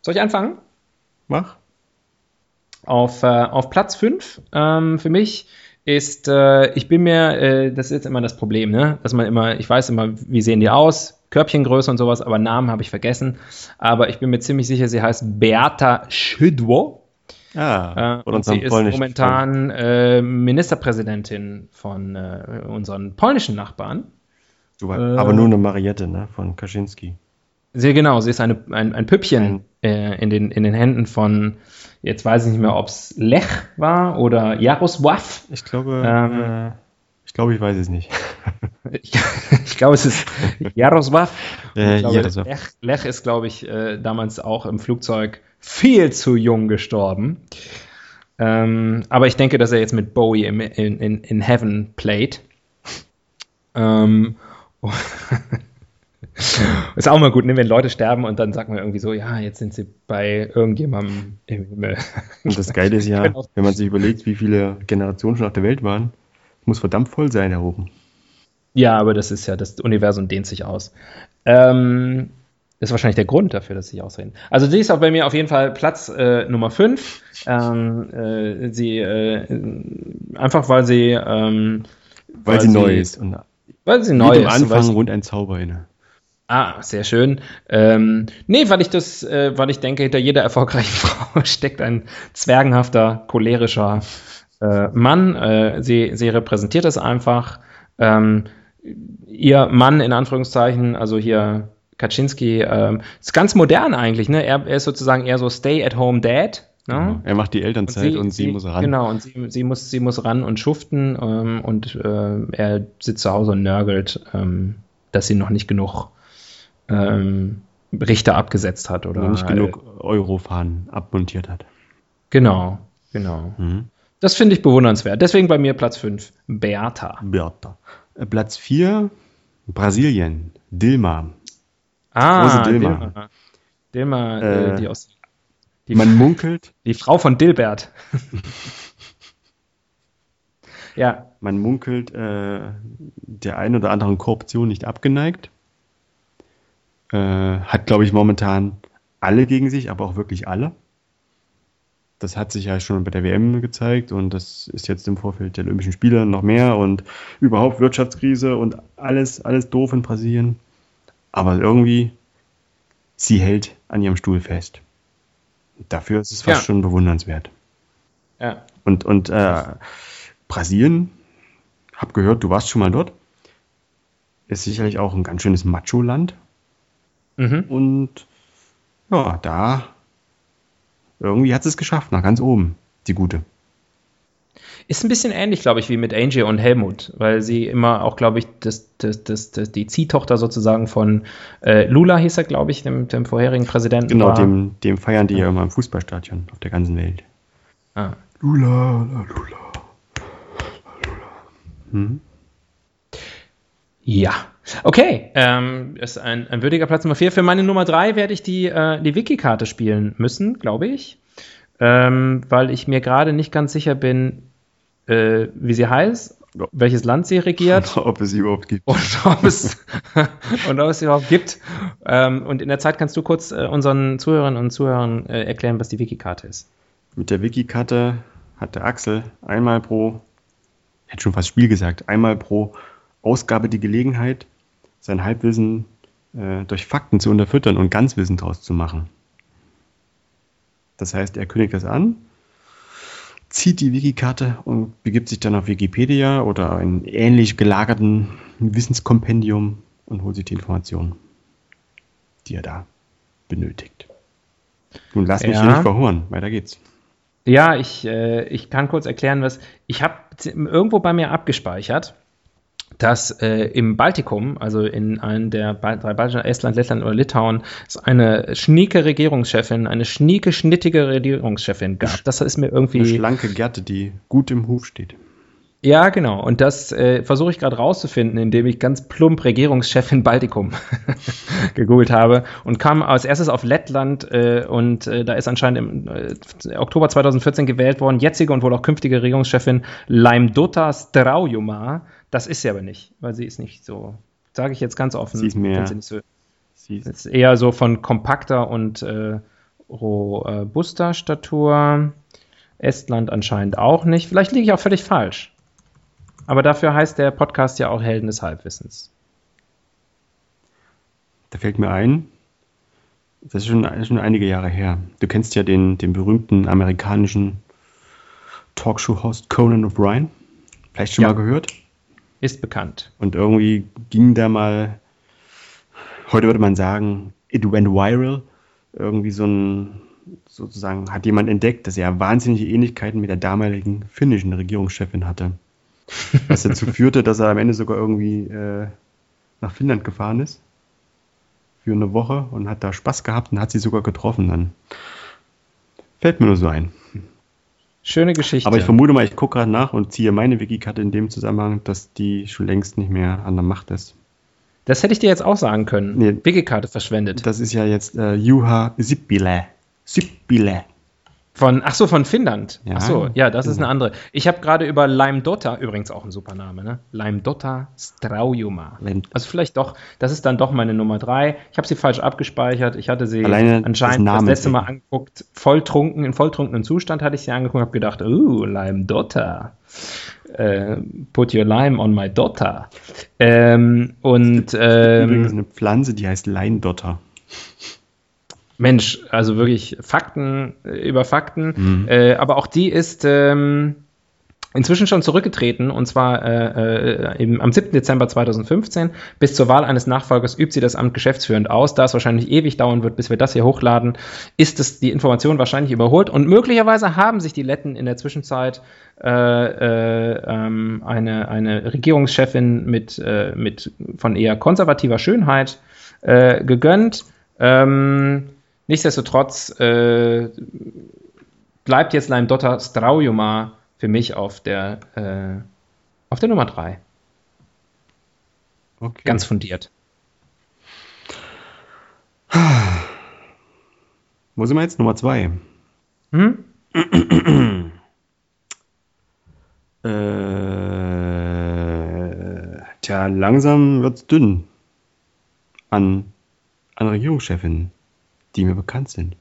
soll ich anfangen? Mach. Auf, äh, auf Platz 5 ähm, für mich ist, äh, ich bin mir, äh, das ist jetzt immer das Problem, ne? dass man immer, ich weiß immer, wie sehen die aus, Körbchengröße und sowas, aber Namen habe ich vergessen. Aber ich bin mir ziemlich sicher, sie heißt Beata Szydło. Ah, äh, und sie ist momentan äh, Ministerpräsidentin von äh, unseren polnischen Nachbarn. Super, aber nur eine Mariette ne, von Kaczynski. Sehr genau, sie ist eine, ein, ein Püppchen äh, in, den, in den Händen von, jetzt weiß ich nicht mehr, ob es Lech war oder Jarosław. Ich glaube, ähm, äh, ich glaube, ich weiß es nicht. ich, ich glaube, es ist Jarosław. Äh, glaube, Jarosław. Lech, Lech, ist, glaube ich, äh, damals auch im Flugzeug viel zu jung gestorben. Ähm, aber ich denke, dass er jetzt mit Bowie in, in, in Heaven played. Ähm, ist auch mal gut, ne, wenn Leute sterben und dann sagt man irgendwie so, ja, jetzt sind sie bei irgendjemandem im Himmel. Und das Geile ist ja, wenn man sich überlegt, wie viele Generationen schon auf der Welt waren, muss verdammt voll sein da oben. Ja, aber das ist ja, das Universum dehnt sich aus. Ähm, das ist wahrscheinlich der Grund dafür, dass sie ausreden. Also die ist auch bei mir auf jeden Fall Platz äh, Nummer 5. Ähm, äh, sie, äh, einfach weil sie, ähm, weil, weil, sie neu ist. Und weil sie neu ist. Am Anfang rund ein Zauber inne. Ah, sehr schön. Ähm, nee, weil ich das, äh, weil ich denke, hinter jeder erfolgreichen Frau steckt ein zwergenhafter, cholerischer äh, Mann. Äh, sie, sie repräsentiert es einfach. Ähm, ihr Mann in Anführungszeichen, also hier Kaczynski, äh, ist ganz modern eigentlich. Ne? Er, er ist sozusagen eher so Stay-at-home-Dad. Ne? Ja, er macht die Elternzeit und sie, und sie, sie, muss ran. Genau, und sie, sie, muss, sie muss ran und schuften ähm, und äh, er sitzt zu Hause und nörgelt, ähm, dass sie noch nicht genug ähm, Richter abgesetzt hat oder nicht genug Eurofahnen abmontiert hat. Genau, genau. Mhm. Das finde ich bewundernswert. Deswegen bei mir Platz 5, Beata. Beata. Äh, Platz 4, Brasilien, Dilma. Ah, Rose Dilma. Dilma, Dilma äh, äh, die aus. Die, man munkelt. Die Frau von Dilbert. ja. Man munkelt äh, der ein oder anderen Korruption nicht abgeneigt. Äh, hat, glaube ich, momentan alle gegen sich, aber auch wirklich alle. Das hat sich ja schon bei der WM gezeigt und das ist jetzt im Vorfeld der Olympischen Spiele noch mehr und überhaupt Wirtschaftskrise und alles, alles doof in Brasilien. Aber irgendwie, sie hält an ihrem Stuhl fest. Dafür ist es fast ja. schon bewundernswert. Ja. Und, und äh, Brasilien, hab gehört, du warst schon mal dort, ist sicherlich auch ein ganz schönes Macho-Land. Mhm. Und ja, da irgendwie hat es geschafft, nach ganz oben, die gute. Ist ein bisschen ähnlich, glaube ich, wie mit Angie und Helmut, weil sie immer auch, glaube ich, das, das, das, das, die Ziehtochter sozusagen von äh, Lula hieß er, glaube ich, dem, dem vorherigen Präsidenten. Genau, war. Dem, dem feiern die ja immer im Fußballstadion auf der ganzen Welt. Ah. Lula, la, Lula. Lula. Hm? Ja, okay. Ähm, ist ein, ein würdiger Platz Nummer 4. Für meine Nummer 3 werde ich die, äh, die Wiki-Karte spielen müssen, glaube ich. Ähm, weil ich mir gerade nicht ganz sicher bin, äh, wie sie heißt, welches Land sie regiert. ob es sie überhaupt gibt. Und ob es, und ob es sie überhaupt gibt. Ähm, und in der Zeit kannst du kurz äh, unseren Zuhörern und Zuhörern äh, erklären, was die Wiki-Karte ist. Mit der Wiki-Karte hat der Axel einmal pro, hätte schon fast Spiel gesagt, einmal pro Ausgabe die Gelegenheit, sein Halbwissen äh, durch Fakten zu unterfüttern und Ganzwissen draus zu machen. Das heißt, er kündigt das an, zieht die Wikikarte und begibt sich dann auf Wikipedia oder einen ähnlich gelagerten Wissenskompendium und holt sich die Informationen, die er da benötigt. Nun lass mich ja. nicht verhungern, weiter geht's. Ja, ich, äh, ich kann kurz erklären, was ich habe irgendwo bei mir abgespeichert dass äh, im Baltikum, also in einem der drei Baltischen, Estland, Lettland oder Litauen, es eine schnieke Regierungschefin, eine schnieke, schnittige Regierungschefin gab. Das ist mir irgendwie. Eine schlanke Gerte, die gut im Hof steht. Ja, genau. Und das äh, versuche ich gerade rauszufinden, indem ich ganz plump Regierungschefin Baltikum gegoogelt habe und kam als erstes auf Lettland äh, und äh, da ist anscheinend im äh, Oktober 2014 gewählt worden, jetzige und wohl auch künftige Regierungschefin Laimdota Straujuma. Das ist sie aber nicht, weil sie ist nicht so, sage ich jetzt ganz offen. Sie ist mehr. Sie so, sie ist, ist eher so von kompakter und äh, robuster Statur. Estland anscheinend auch nicht. Vielleicht liege ich auch völlig falsch. Aber dafür heißt der Podcast ja auch Helden des Halbwissens. Da fällt mir ein, das ist schon, schon einige Jahre her. Du kennst ja den, den berühmten amerikanischen Talkshow-Host Conan O'Brien. Vielleicht schon ja. mal gehört? Ist bekannt. Und irgendwie ging da mal, heute würde man sagen, it went viral. Irgendwie so ein, sozusagen, hat jemand entdeckt, dass er wahnsinnige Ähnlichkeiten mit der damaligen finnischen Regierungschefin hatte. Was dazu führte, dass er am Ende sogar irgendwie äh, nach Finnland gefahren ist. Für eine Woche und hat da Spaß gehabt und hat sie sogar getroffen. Dann fällt mir nur so ein. Schöne Geschichte. Aber ich vermute mal, ich gucke gerade nach und ziehe meine Wikikarte in dem Zusammenhang, dass die schon längst nicht mehr an der Macht ist. Das hätte ich dir jetzt auch sagen können. Nee, Wikikarte verschwendet. Das ist ja jetzt äh, Juha Sippile. Sippile. Von, ach so, von Finnland. Ja, ach so, ja, das genau. ist eine andere. Ich habe gerade über Laimdota, übrigens auch ein super Name, ne? Laimdota Straujuma. Also vielleicht doch, das ist dann doch meine Nummer drei. Ich habe sie falsch abgespeichert. Ich hatte sie Alleine anscheinend das, das letzte Mal angeguckt, volltrunken, in volltrunkenen Zustand hatte ich sie angeguckt und habe gedacht, oh, Laimdota. Uh, put your lime on my daughter. Ähm, und, ähm, übrigens eine Pflanze, die heißt Leindotter. Mensch, also wirklich Fakten äh, über Fakten. Mhm. Äh, aber auch die ist ähm, inzwischen schon zurückgetreten und zwar äh, äh, eben am 7. Dezember 2015. Bis zur Wahl eines Nachfolgers übt sie das Amt geschäftsführend aus. Da es wahrscheinlich ewig dauern wird, bis wir das hier hochladen, ist es die Information wahrscheinlich überholt und möglicherweise haben sich die Letten in der Zwischenzeit äh, äh, ähm, eine, eine Regierungschefin mit, äh, mit von eher konservativer Schönheit gegönnt. Ähm, Nichtsdestotrotz äh, bleibt jetzt Leim Dotter Straujuma für mich auf der, äh, auf der Nummer 3. Okay. Ganz fundiert. Wo sind wir jetzt? Nummer 2. Hm? äh, tja, langsam wird es dünn an, an Regierungschefinnen die mir bekannt sind.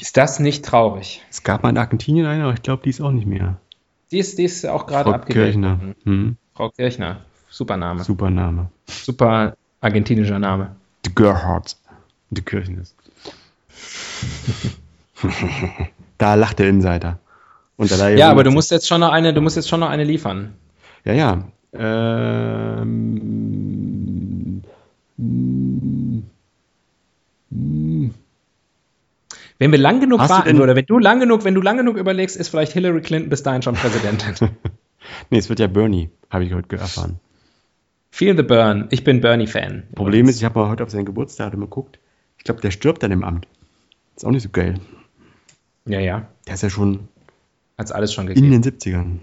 Ist das nicht traurig? Es gab mal in Argentinien eine, aber ich glaube, die ist auch nicht mehr. Die ist, die ist auch gerade Frau abgewählt. Kirchner. Hm. Frau Kirchner. Super Name. Super Name. Super argentinischer Name. Die Gerhardt. Die Kirchner. da lacht der Insider. Und da Ja, aber du musst jetzt schon noch eine, du musst jetzt schon noch eine liefern. Ja, ja. Ähm, mm, Wenn wir lang genug Hast du warten oder wenn du lang genug, wenn du lang genug überlegst, ist vielleicht Hillary Clinton bis dahin schon Präsidentin. nee, es wird ja Bernie, habe ich heute erfahren. Feel the burn. Ich bin Bernie-Fan. Problem ist, ich habe heute auf sein Geburtsdatum geguckt. Ich glaube, der stirbt dann im Amt. Ist auch nicht so geil. Ja, ja. Der ist ja schon Hat's alles schon in gegeben. den 70ern.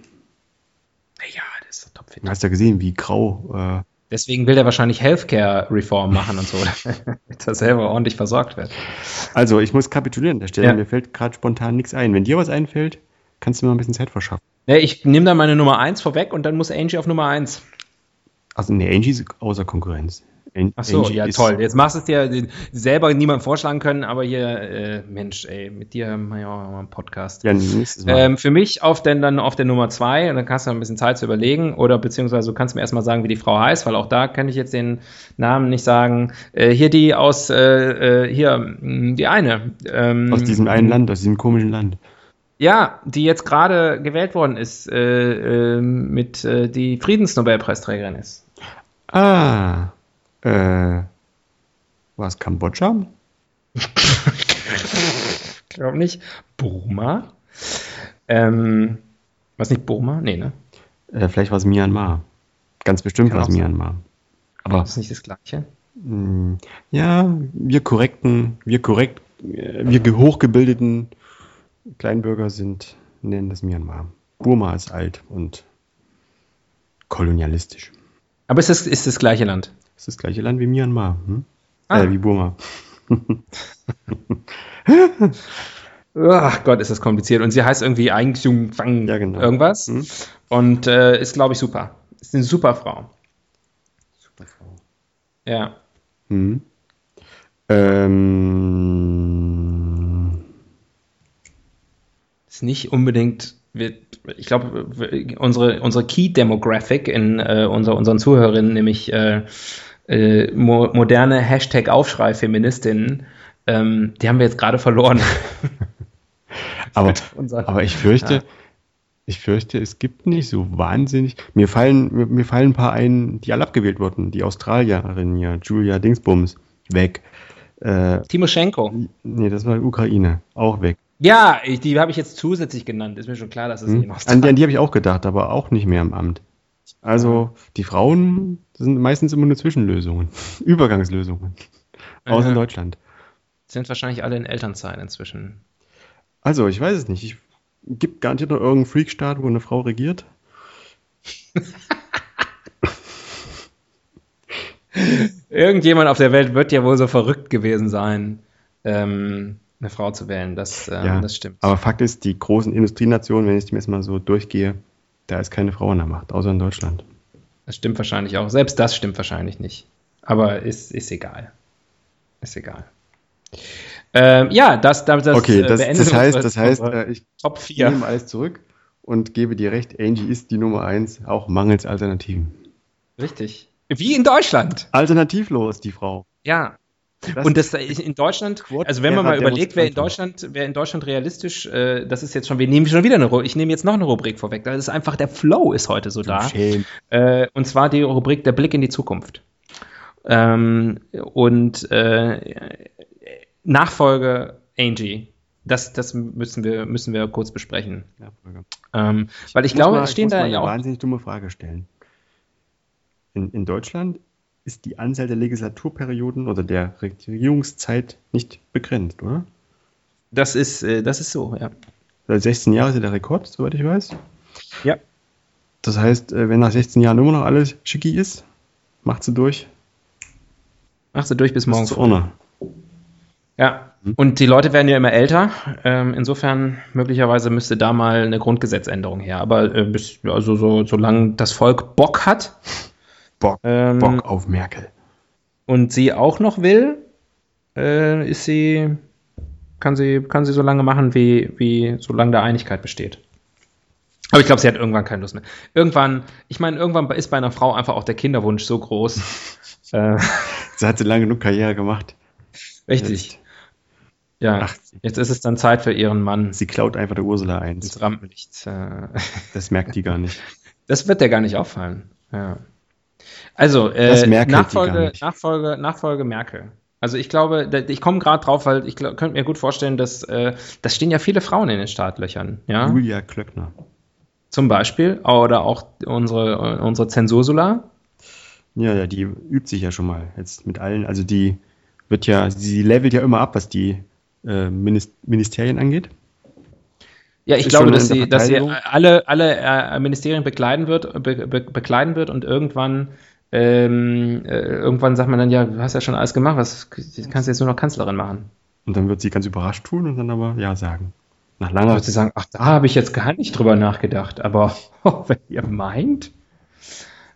Ja, das ist doch topfit. Du hast ja gesehen, wie grau. Deswegen will der wahrscheinlich Healthcare-Reform machen und so, damit er selber ordentlich versorgt wird. also, ich muss kapitulieren an der Stelle. Ja. Mir fällt gerade spontan nichts ein. Wenn dir was einfällt, kannst du mir mal ein bisschen Zeit verschaffen. Ja, ich nehme dann meine Nummer 1 vorweg und dann muss Angie auf Nummer 1. Also, nee, Angie ist außer Konkurrenz. Ach so, Angie ja toll. Jetzt machst du es dir selber niemandem vorschlagen können, aber hier, äh, Mensch, ey, mit dir haben wir ja auch mal einen Podcast. Ja. Ähm, für mich auf den, dann auf der Nummer 2, und dann kannst du ein bisschen Zeit zu überlegen, oder beziehungsweise du kannst mir erstmal sagen, wie die Frau heißt, weil auch da kann ich jetzt den Namen nicht sagen. Äh, hier die aus, äh, äh, hier, mh, die eine. Ähm, aus diesem einen Land, aus diesem komischen Land. Ja, die jetzt gerade gewählt worden ist, äh, äh, mit äh, die Friedensnobelpreisträgerin ist. Ah, äh, war es Kambodscha? Ich glaube nicht. Burma? Ähm, was nicht Burma? Nee, ne? Äh, vielleicht war es Myanmar. Ganz bestimmt war es. Myanmar. Aber Das ist nicht das Gleiche. mh, ja, wir korrekten, wir korrekt, äh, wir ge- hochgebildeten Kleinbürger sind, nennen das Myanmar. Burma ist alt und kolonialistisch. Aber es ist, ist das gleiche Land. Das ist das gleiche Land wie Myanmar. Hm? Ah. Äh, wie Burma. Ach Gott, ist das kompliziert. Und sie heißt irgendwie Aing Fang Ja, genau. irgendwas. Hm? Und äh, ist, glaube ich, super. Ist eine super Frau. Super Frau. Ja. Hm. Ähm, Ist nicht unbedingt. Wir, ich glaube, unsere, unsere Key Demographic in äh, unser, unseren Zuhörerinnen, nämlich äh, äh, mo moderne Hashtag Aufschrei-Feministinnen, ähm, die haben wir jetzt gerade verloren. aber, aber ich fürchte, Ja. ich fürchte, es gibt nicht so wahnsinnig. Mir fallen, mir, mir fallen ein paar ein, die alle abgewählt wurden. Die Australierin hier, Julia Dingsbums, weg. Äh, Timoschenko. nee, das war Ukraine, auch weg. Ja, ich, die habe ich jetzt zusätzlich genannt. Ist mir schon klar, dass es Hm? nicht An die, an die habe ich auch gedacht, aber auch nicht mehr im Amt. Also die Frauen sind meistens immer nur Zwischenlösungen, Übergangslösungen. Außer Ja. in Deutschland. sind wahrscheinlich alle in Elternzeit inzwischen. Also, ich weiß es nicht. Ich, gibt garantiert noch irgendeinen Freakstaat, wo eine Frau regiert? Irgendjemand auf der Welt wird ja wohl so verrückt gewesen sein, ähm, eine Frau zu wählen. Das, äh, Ja, das stimmt. Aber Fakt ist, die großen Industrienationen, wenn ich mir jetzt mal so durchgehe, da ist keine Frau an der Macht, außer in Deutschland. Das stimmt wahrscheinlich auch. Selbst das stimmt wahrscheinlich nicht. Aber ist, ist egal. Ist egal. Ähm, ja, das, das, das okay, äh, das, das heißt, das heißt äh, ich Top 4. nehme alles zurück und gebe dir recht, Angie ist die Nummer eins, auch mangels Alternativen. Richtig. Wie in Deutschland. Alternativlos, die Frau. Ja. Das und das in Deutschland, also wenn man mal überlegt, wer in. Deutschland, wer in Deutschland realistisch, äh, das ist jetzt schon, wir nehmen schon wieder eine, ich nehme jetzt noch eine Rubrik vorweg, das ist einfach, der Flow ist heute so da. Äh, und zwar die Rubrik Der Blick in die Zukunft. Ähm, und äh, Nachfolge Angie. Das, das müssen wir, müssen wir kurz besprechen. Ja. Ähm, weil ich glaube, mal- es stehen da ja eine auch. wahnsinnig dumme Frage stellen. In, in Deutschland ist die Anzahl der Legislaturperioden oder der Regierungszeit nicht begrenzt, oder? Das ist, äh, das ist so, ja. Seit 16 Jahren ist ja der Rekord, soweit ich weiß. Ja. Das heißt, äh, wenn nach 16 Jahren immer noch alles schicki ist, macht sie durch. Machst du durch bis morgen Bis zu früh. Orne. Ja. Und die Leute werden ja immer älter. Ähm, insofern möglicherweise müsste da mal eine Grundgesetzänderung her. Aber äh, bis, also so, solange das Volk Bock hat Bock, ähm, Bock auf Merkel. und sie auch noch will, äh, ist sie kann sie, kann sie so lange machen, wie, wie solange da Einigkeit besteht. Aber ich glaube, sie hat irgendwann keine Lust mehr. Irgendwann, ich meine, irgendwann ist bei einer Frau einfach auch der Kinderwunsch so groß. äh, sie hat sie lange genug Karriere gemacht. Richtig. Jetzt. Ja, Ach, jetzt ist es dann Zeit für ihren Mann. Sie klaut einfach der Ursula eins. Ins Rampenlicht. Äh. Das merkt die gar nicht. Das wird der gar nicht auffallen. Ja. Also, äh, Nachfolge, Nachfolge, Nachfolge Merkel. Also ich glaube, ich komme gerade drauf, weil ich könnte mir gut vorstellen, dass äh, das stehen ja viele Frauen in den Startlöchern. Ja? Julia Klöckner. Zum Beispiel. Oder auch unsere, unsere Zensursula. Ja, ja, die übt sich ja schon mal jetzt mit allen. Also die wird ja, sie levelt ja immer ab, was die äh, Ministerien angeht. Ja, ich glaube, dass sie, dass sie alle, alle äh, Ministerien bekleiden wird, be, be, bekleiden wird und irgendwann ähm, äh, irgendwann sagt man dann, ja, du hast ja schon alles gemacht, was kannst du jetzt nur noch Kanzlerin machen? Und dann wird sie ganz überrascht tun und dann aber ja sagen. Nach langer wird sie sagen, ach, da habe ich jetzt gar nicht drüber nachgedacht, aber oh, wenn ihr meint.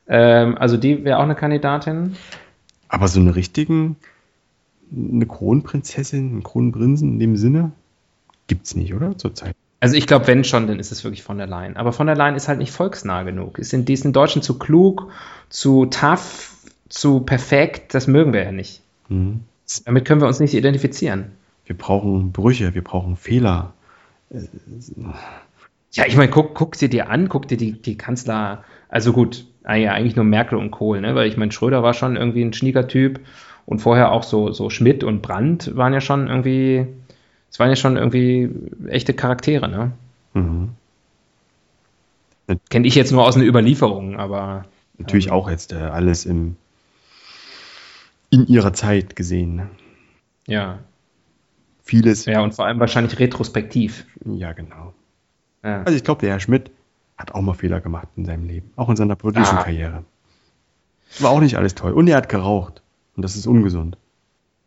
Ähm, also die wäre auch eine Kandidatin. Aber so eine richtigen, eine Kronprinzessin, einen Kronprinzen in dem Sinne gibt's nicht, oder? Zurzeit. Also ich glaube, wenn schon, dann ist es wirklich von der Leyen. Aber von der Leyen ist halt nicht volksnah genug. Ist in diesen Deutschen zu klug, zu tough, zu perfekt. Das mögen wir ja nicht. Mhm. Damit können wir uns nicht identifizieren. Wir brauchen Brüche, wir brauchen Fehler. Ja, ich meine, guck, guck sie dir an, guck dir die, die Kanzler, also gut, ja, eigentlich nur Merkel und Kohl, ne? Weil ich meine, Schröder war schon irgendwie ein Schnieger-Typ und vorher auch so, so Schmidt und Brandt waren ja schon irgendwie es waren ja schon irgendwie echte Charaktere, ne? Mhm. Kenne ich jetzt nur aus einer Überlieferung, aber. Natürlich ähm, auch jetzt äh, alles im, in ihrer Zeit gesehen. Ne? Ja. Vieles. Ja, und vor allem wahrscheinlich retrospektiv. Ja, genau. Ja. Also ich glaube, der Herr Schmidt hat auch mal Fehler gemacht in seinem Leben, auch in seiner politischen ah. Karriere. War auch nicht alles toll. Und er hat geraucht. Und das ist ungesund.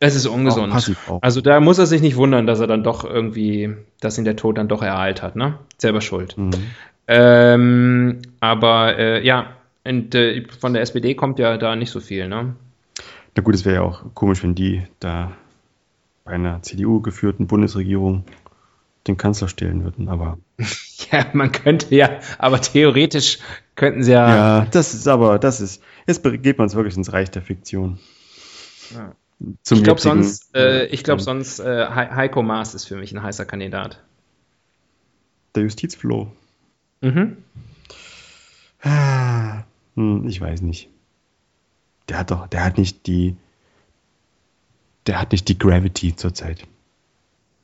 Es ist ungesund. Auch auch. Also da muss er sich nicht wundern, dass er dann doch irgendwie, dass ihn der Tod dann doch ereilt hat, ne? Selber schuld. Mhm. Ähm, aber äh, ja, und, äh, von der SPD kommt ja da nicht so viel, ne? Na gut, es wäre ja auch komisch, wenn die da bei einer CDU geführten Bundesregierung den Kanzler stellen würden, aber. ja, man könnte ja, aber theoretisch könnten sie ja. Ja, das ist aber, das ist, jetzt geht man es wirklich ins Reich der Fiktion. Ja ich glaube sonst, äh, ich glaube sonst, äh, Heiko Maas ist für mich ein heißer Kandidat. Der Justizfloh. Mhm. Ah, hm, ich weiß nicht. Der hat doch, der hat nicht die, der hat nicht die Gravity zurzeit.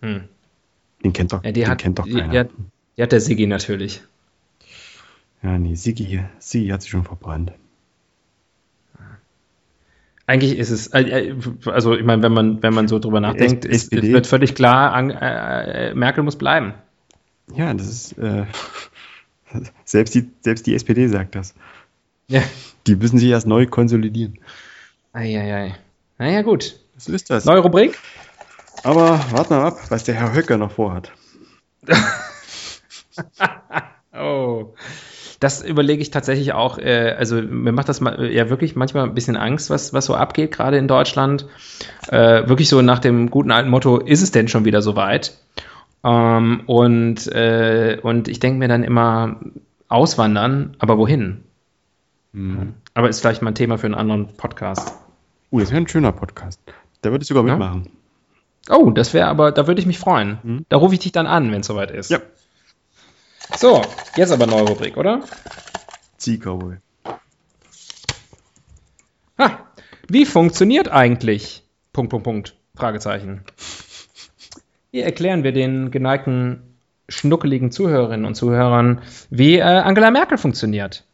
Hm. Den kennt doch, ja, den hat, kennt doch keiner. Die, hat, die hat der Sigi natürlich. Ja, nee, Sigi, Sigi hat sich schon verbrannt. Eigentlich ist es, äh, äh, also ich meine, wenn man, wenn man so drüber nachdenkt, ist, wird völlig klar, äh, äh, Merkel muss bleiben. Ja, das ist, äh, selbst, die, selbst die SPD sagt das. Ja. Die müssen sich erst neu konsolidieren. Eieiei. Naja, gut. Was ist das? Neue Rubrik? Aber warten wir ab, was der Herr Höcker noch vorhat. oh das überlege ich tatsächlich auch, äh, also mir macht das mal, ja wirklich manchmal ein bisschen Angst, was, was so abgeht, gerade in Deutschland. Äh, wirklich so nach dem guten alten Motto, ist es denn schon wieder soweit? Ähm, und, äh, und ich denke mir dann immer, auswandern, aber wohin? Mhm. Aber ist vielleicht mal ein Thema für einen anderen Podcast. Oh, das wäre ein schöner Podcast. Da würde ich sogar mitmachen. Ja? Oh, das wäre aber, da würde ich mich freuen. Mhm. Da rufe ich dich dann an, wenn es soweit ist. Ja. So, jetzt aber neue Rubrik, oder? Zieh, Cowboy. Ha, wie funktioniert eigentlich? Punkt, Punkt, Punkt. Fragezeichen. Hier erklären wir den geneigten, schnuckeligen Zuhörerinnen und Zuhörern, wie äh, Angela Merkel funktioniert.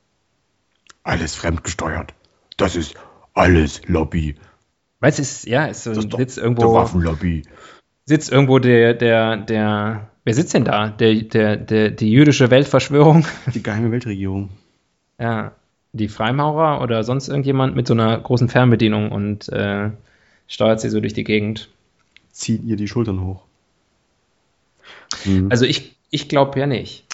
Alles fremdgesteuert. Das ist alles Lobby. Weißt du, ist, ja, ist sitzt irgendwo. Der Waffenlobby. Sitzt irgendwo der, der, der Wer sitzt denn da? Der, der, der, die jüdische Weltverschwörung? Die geheime Weltregierung. Ja, die Freimaurer oder sonst irgendjemand mit so einer großen Fernbedienung und äh, steuert sie so durch die Gegend. Zieht ihr die Schultern hoch. Mhm. Also ich, ich glaube ja nicht.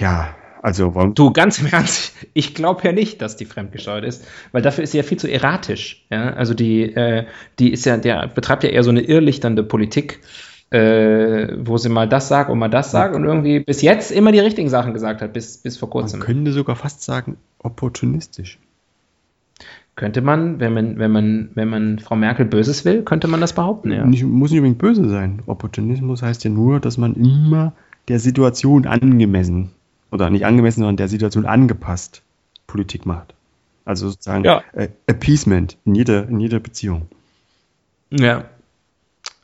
Ja, also warum? Du, ganz im Ernst, ich glaube ja nicht, dass die fremdgesteuert ist, weil dafür ist sie ja viel zu erratisch. Ja? Also die, äh, die ist ja, der betreibt ja eher so eine irrlichternde Politik äh, wo sie mal das sagt und mal das sagt und irgendwie bis jetzt immer die richtigen Sachen gesagt hat, bis, bis vor kurzem. Man könnte sogar fast sagen, opportunistisch. Könnte man, wenn man, wenn man, wenn man Frau Merkel Böses will, könnte man das behaupten, ja. Nicht, muss nicht unbedingt böse sein. Opportunismus heißt ja nur, dass man immer der Situation angemessen oder nicht angemessen, sondern der Situation angepasst Politik macht. Also sozusagen Ja. äh, Appeasement in jeder, in jeder Beziehung. Ja.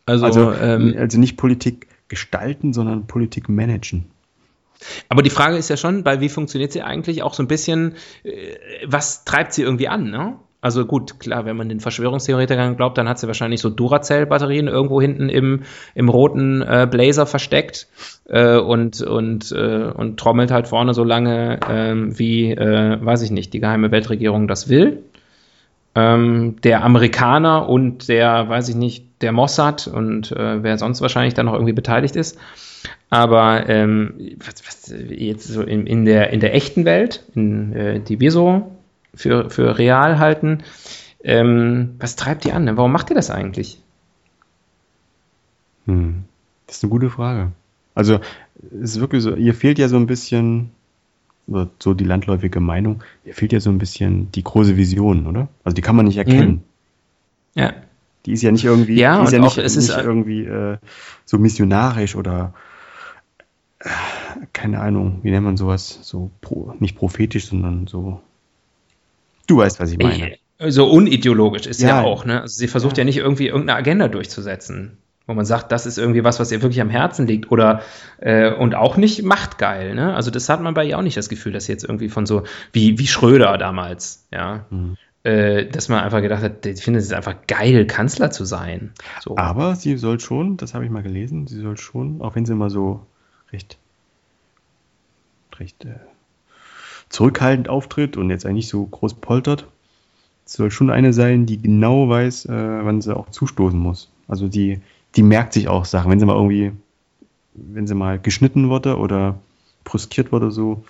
Also, Also, ähm, also nicht Politik gestalten, sondern Politik managen. aber die Frage ist ja schon, bei wie funktioniert sie eigentlich auch so ein bisschen, äh, was treibt sie irgendwie an, ne? Also gut, klar, wenn man den Verschwörungstheoretikern glaubt, dann hat sie wahrscheinlich so Duracell-Batterien irgendwo hinten im, im roten äh, Blazer versteckt äh, und, und, äh, und trommelt halt vorne so lange, ähm, wie, äh, weiß ich nicht, die geheime Weltregierung das will. Ähm, der Amerikaner und der, weiß ich nicht, der Mossad und äh, wer sonst wahrscheinlich da noch irgendwie beteiligt ist. Aber ähm, was, was jetzt so in, in, der, in der echten Welt, in, äh, die wir so für, für real halten, ähm, was treibt die an? Warum macht ihr das eigentlich? Hm. Das ist eine gute Frage. Also, es ist wirklich so, ihr fehlt ja so ein bisschen, oder so die landläufige Meinung, ihr fehlt ja so ein bisschen die große Vision, oder? Also, die kann man nicht erkennen. Ja. Die ist ja nicht irgendwie, Ja, die ist ja nicht, es ist- nicht irgendwie äh, so missionarisch oder äh, keine Ahnung, wie nennt man sowas? So pro, nicht prophetisch, sondern so. Du weißt, was ich meine. So unideologisch ist ja, Ja. auch, ne? Also sie versucht ja. nicht irgendwie irgendeine Agenda durchzusetzen, wo man sagt, das ist irgendwie was, was ihr wirklich am Herzen liegt oder äh, und auch nicht machtgeil, ne? Also das hat man bei ihr auch nicht das Gefühl, dass sie jetzt irgendwie von so wie wie Schröder damals, ja, Mhm. äh, dass man einfach gedacht hat, ich finde es einfach geil, Kanzler zu sein. So. Aber sie soll schon, das habe ich mal gelesen, sie soll schon, auch wenn sie immer so recht, recht äh, zurückhaltend auftritt und jetzt eigentlich so groß poltert, soll schon eine sein, die genau weiß, äh, wann sie auch zustoßen muss. Also die, die merkt sich auch Sachen, wenn sie mal irgendwie, wenn sie mal geschnitten wurde oder brüskiert wurde, so,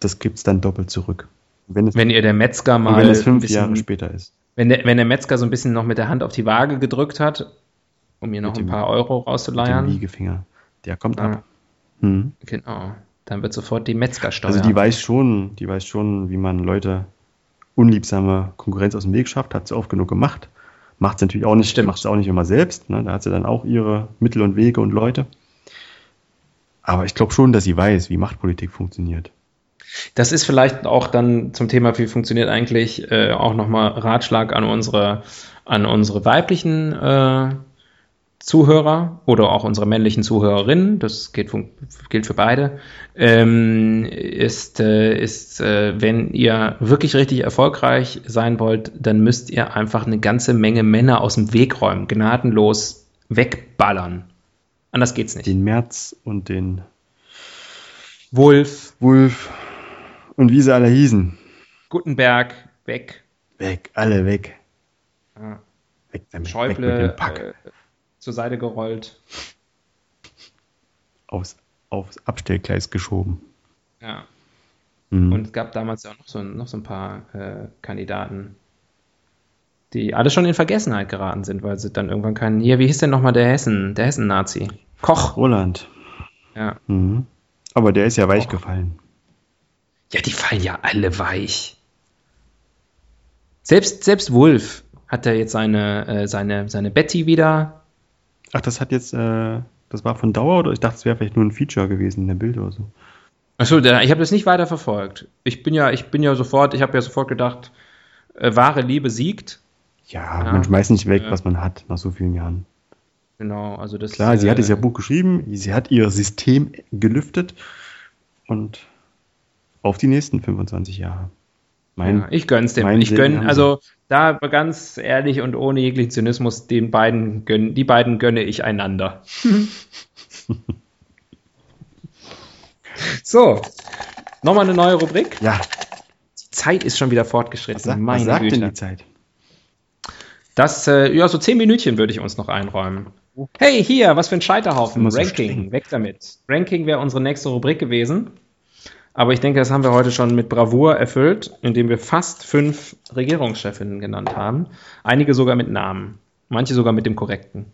das gibt's dann doppelt zurück. Wenn es, wenn ihr der Metzger mal wenn es ein fünf bisschen- Jahre später ist. wenn der, wenn der Metzger so ein bisschen noch mit der Hand auf die Waage gedrückt hat, um ihr noch Mit ein dem- paar Euro Mit dem rauszuleiern, Wiegefinger. Der kommt Ja. ab. Hm. genau, dann wird sofort die Metzgersteuer. Also die weiß schon, die weiß schon, wie man Leute unliebsame Konkurrenz aus dem Weg schafft, hat sie oft genug gemacht. Macht sie natürlich auch nicht, macht sie auch nicht immer selbst. Ne? Da hat sie dann auch ihre Mittel und Wege und Leute. Aber ich glaube schon, dass sie weiß, wie Machtpolitik funktioniert. Das ist vielleicht auch dann zum Thema, wie funktioniert eigentlich, äh, auch nochmal Ratschlag an unsere, an unsere weiblichen äh, Zuhörer oder auch unsere männlichen Zuhörerinnen, das geht, fun- gilt für beide, ähm, ist, äh, ist äh, wenn ihr wirklich richtig erfolgreich sein wollt, dann müsst ihr einfach eine ganze Menge Männer aus dem Weg räumen, gnadenlos wegballern. Anders geht's nicht. Den Merz und den Wolf, Wulf und wie sie alle hießen. Gutenberg, weg. Weg, alle weg. Ja. Weg damit. weg mit Schäuble dem Pack. äh, zur Seite gerollt. Aufs, aufs Abstellgleis geschoben. Ja. Mhm. Und es gab damals ja auch noch so, noch so ein paar äh, Kandidaten, die alle schon in Vergessenheit geraten sind, weil sie dann irgendwann keinen. Hier, wie hieß denn nochmal der Hessen, der Hessen-Nazi? Koch. Roland. Ja. Mhm. Aber der ist ja weich gefallen. ja, die fallen ja alle weich. Selbst, selbst Wolf hat ja jetzt seine, äh, seine, seine Betty wieder. Ach, das hat jetzt, äh, das war von Dauer oder ich dachte, es wäre vielleicht nur ein Feature gewesen in der Bild oder so. Achso, ich habe das nicht weiter verfolgt. Ich bin ja, ich bin ja sofort, ich habe ja sofort gedacht, äh, wahre Liebe siegt. Ja, Ja. man schmeißt nicht weg, Ja. was man hat nach so vielen Jahren. Genau, also das. Klar, sie hat äh, dieses Buch geschrieben, sie hat ihr System gelüftet und auf die nächsten 25 Jahre. Mein, Ja, ich gönn's dem. Ich gönn, also da ganz ehrlich und ohne jeglichen Zynismus, den beiden gönn, die beiden gönne ich einander. so, nochmal eine neue Rubrik. ja, Die Zeit ist schon wieder fortgeschritten. was, sagt- was Meine sagt Güte. denn die Zeit? Das, äh, ja, so zehn Minütchen würde ich uns noch einräumen. Hey, hier, was für ein Scheiterhaufen. So Ranking, streng. weg damit. Ranking wäre unsere nächste Rubrik gewesen. Aber ich denke, das haben wir heute schon mit Bravour erfüllt, indem wir fast fünf Regierungschefinnen genannt haben. Einige sogar mit Namen. Manche sogar mit dem korrekten.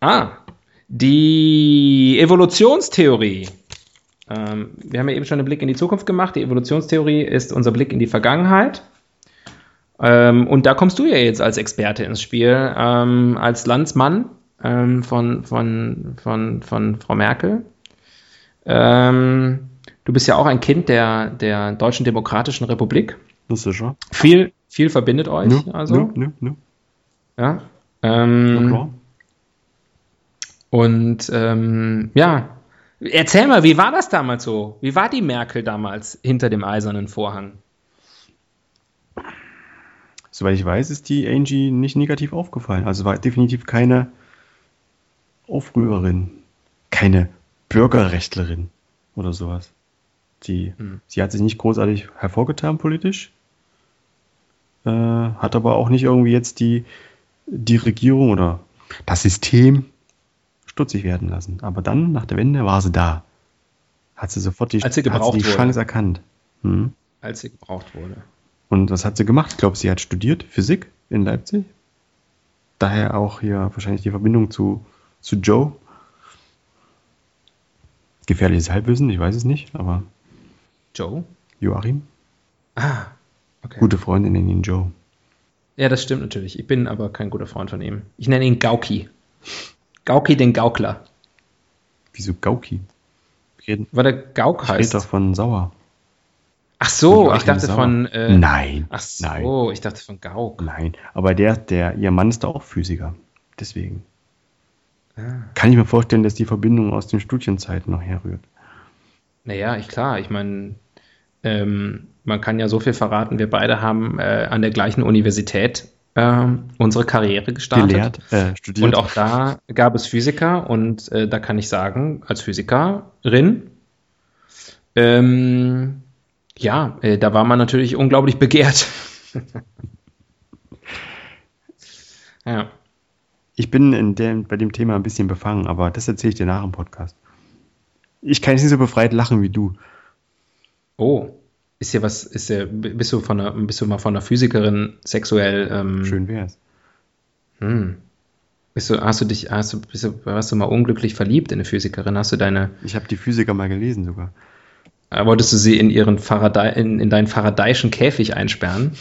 Ah, die Evolutionstheorie. Ähm, wir haben ja eben schon einen Blick in die Zukunft gemacht. Die Evolutionstheorie ist unser Blick in die Vergangenheit. Ähm, und da kommst du ja jetzt als Experte ins Spiel, ähm, als Landsmann ähm, von, von, von, von Frau Merkel. Ähm, du bist ja auch ein Kind der, der Deutschen Demokratischen Republik. Das ist schon. Viel, viel verbindet euch. Ja, also. ja, ja, ja. Ähm, und ähm, ja, erzähl mal, wie war das damals so? Wie war die Merkel damals hinter dem eisernen Vorhang? Soweit ich weiß, ist die Angie nicht negativ aufgefallen. Also war definitiv keine Aufrührerin, keine Bürgerrechtlerin oder sowas. Die, Hm. Sie hat sich nicht großartig hervorgetan politisch, äh, hat aber auch nicht irgendwie jetzt die, die Regierung oder das System stutzig werden lassen. Aber dann, nach der Wende, war sie da. Hat sie sofort die, Als sie hat sie die wurde. Chance erkannt. Hm. Als sie gebraucht wurde. Und was hat sie gemacht? Ich glaube, sie hat studiert Physik in Leipzig. Daher auch hier wahrscheinlich die Verbindung zu, zu Joe. Gefährliches Halbwissen, ich weiß es nicht, aber Joe? Joachim, Ah, okay. gute Freundin nennen ihn Joe. Ja, das stimmt natürlich. Ich bin aber kein guter Freund von ihm. Ich nenne ihn Gauki. Gauki den Gaukler. Wieso Gauki? Reden, Weil der Gauk ich rede heißt. doch von Sauer. Ach so, ich dachte Sauer. von. Äh, Nein, Ach so, nein, ich dachte von Gauk. nein. Aber der, der, ihr Mann ist doch auch Physiker. Deswegen. Ah. Kann ich mir vorstellen, dass die Verbindung aus den Studienzeiten noch herrührt. Naja, ich klar, ich meine, ähm, man kann ja so viel verraten, wir beide haben äh, an der gleichen Universität ähm, unsere Karriere gestartet. Gelehrt, äh, studiert. Und auch da gab es Physiker und äh, da kann ich sagen, als Physikerin, ähm, ja, äh, da war man natürlich unglaublich begehrt. ja. Ich bin in dem, bei dem Thema ein bisschen befangen, aber das erzähle ich dir nach im Podcast. Ich kann jetzt nicht so befreit lachen wie du. Oh, ist hier was, ist hier, bist du von einer, bist du mal von einer Physikerin sexuell ähm, Schön wär's. Hm. Bist du, hast du dich, hast du, bist du, warst du mal unglücklich verliebt in eine Physikerin? Hast du deine, Ich habe die Physiker mal gelesen sogar. äh, wolltest du sie in ihren Faraday, in, in deinen Faradayschen Käfig einsperren?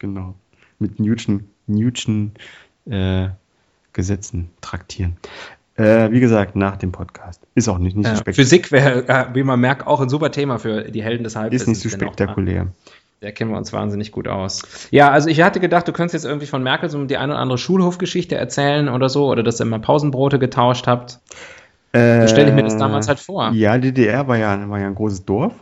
Genau. Mit Newton, Newton äh, Gesetzen traktieren. Äh, wie gesagt, nach dem Podcast. Ist auch nicht, nicht so spektakulär. Physik wäre, wie man merkt, auch ein super Thema für die Helden des Ist Halbwissens. nicht so spektakulär. Da, da kennen wir uns wahnsinnig gut aus. Ja, also ich hatte gedacht, du könntest jetzt irgendwie von Merkel so die eine oder andere Schulhofgeschichte erzählen oder so, oder dass ihr mal Pausenbrote getauscht habt. Äh, So stelle ich mir das damals halt vor. Ja, DDR war ja, war ja ein großes Dorf.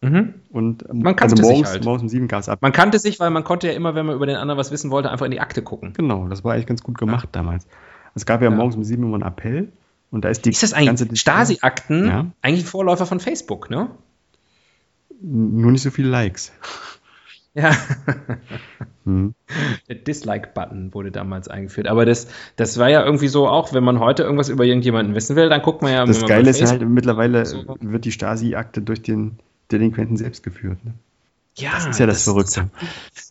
Mhm. Und ähm, Man kannte also sich morgens, halt. morgens um sieben gab es ab. Man kannte sich, weil man konnte ja immer, wenn man über den anderen was wissen wollte, einfach in die Akte gucken. Genau, das war eigentlich ganz gut gemacht damals. Es gab ja, Ja. morgens um sieben immer einen Appell. Und da ist die Ist das ganze eigentlich Stasi-Akten? Ja. Eigentlich Vorläufer von Facebook, ne? Nur nicht so viele Likes. Ja. Hm. Der Dislike-Button wurde damals eingeführt. Aber das, das war ja irgendwie so auch, wenn man heute irgendwas über irgendjemanden wissen will, dann guckt man ja, Das Geile ist ja Facebook- halt, mittlerweile So. wird die Stasi-Akte durch den Delinquenten selbst geführt. Ne? ja, Das ist ja das, Verrückte.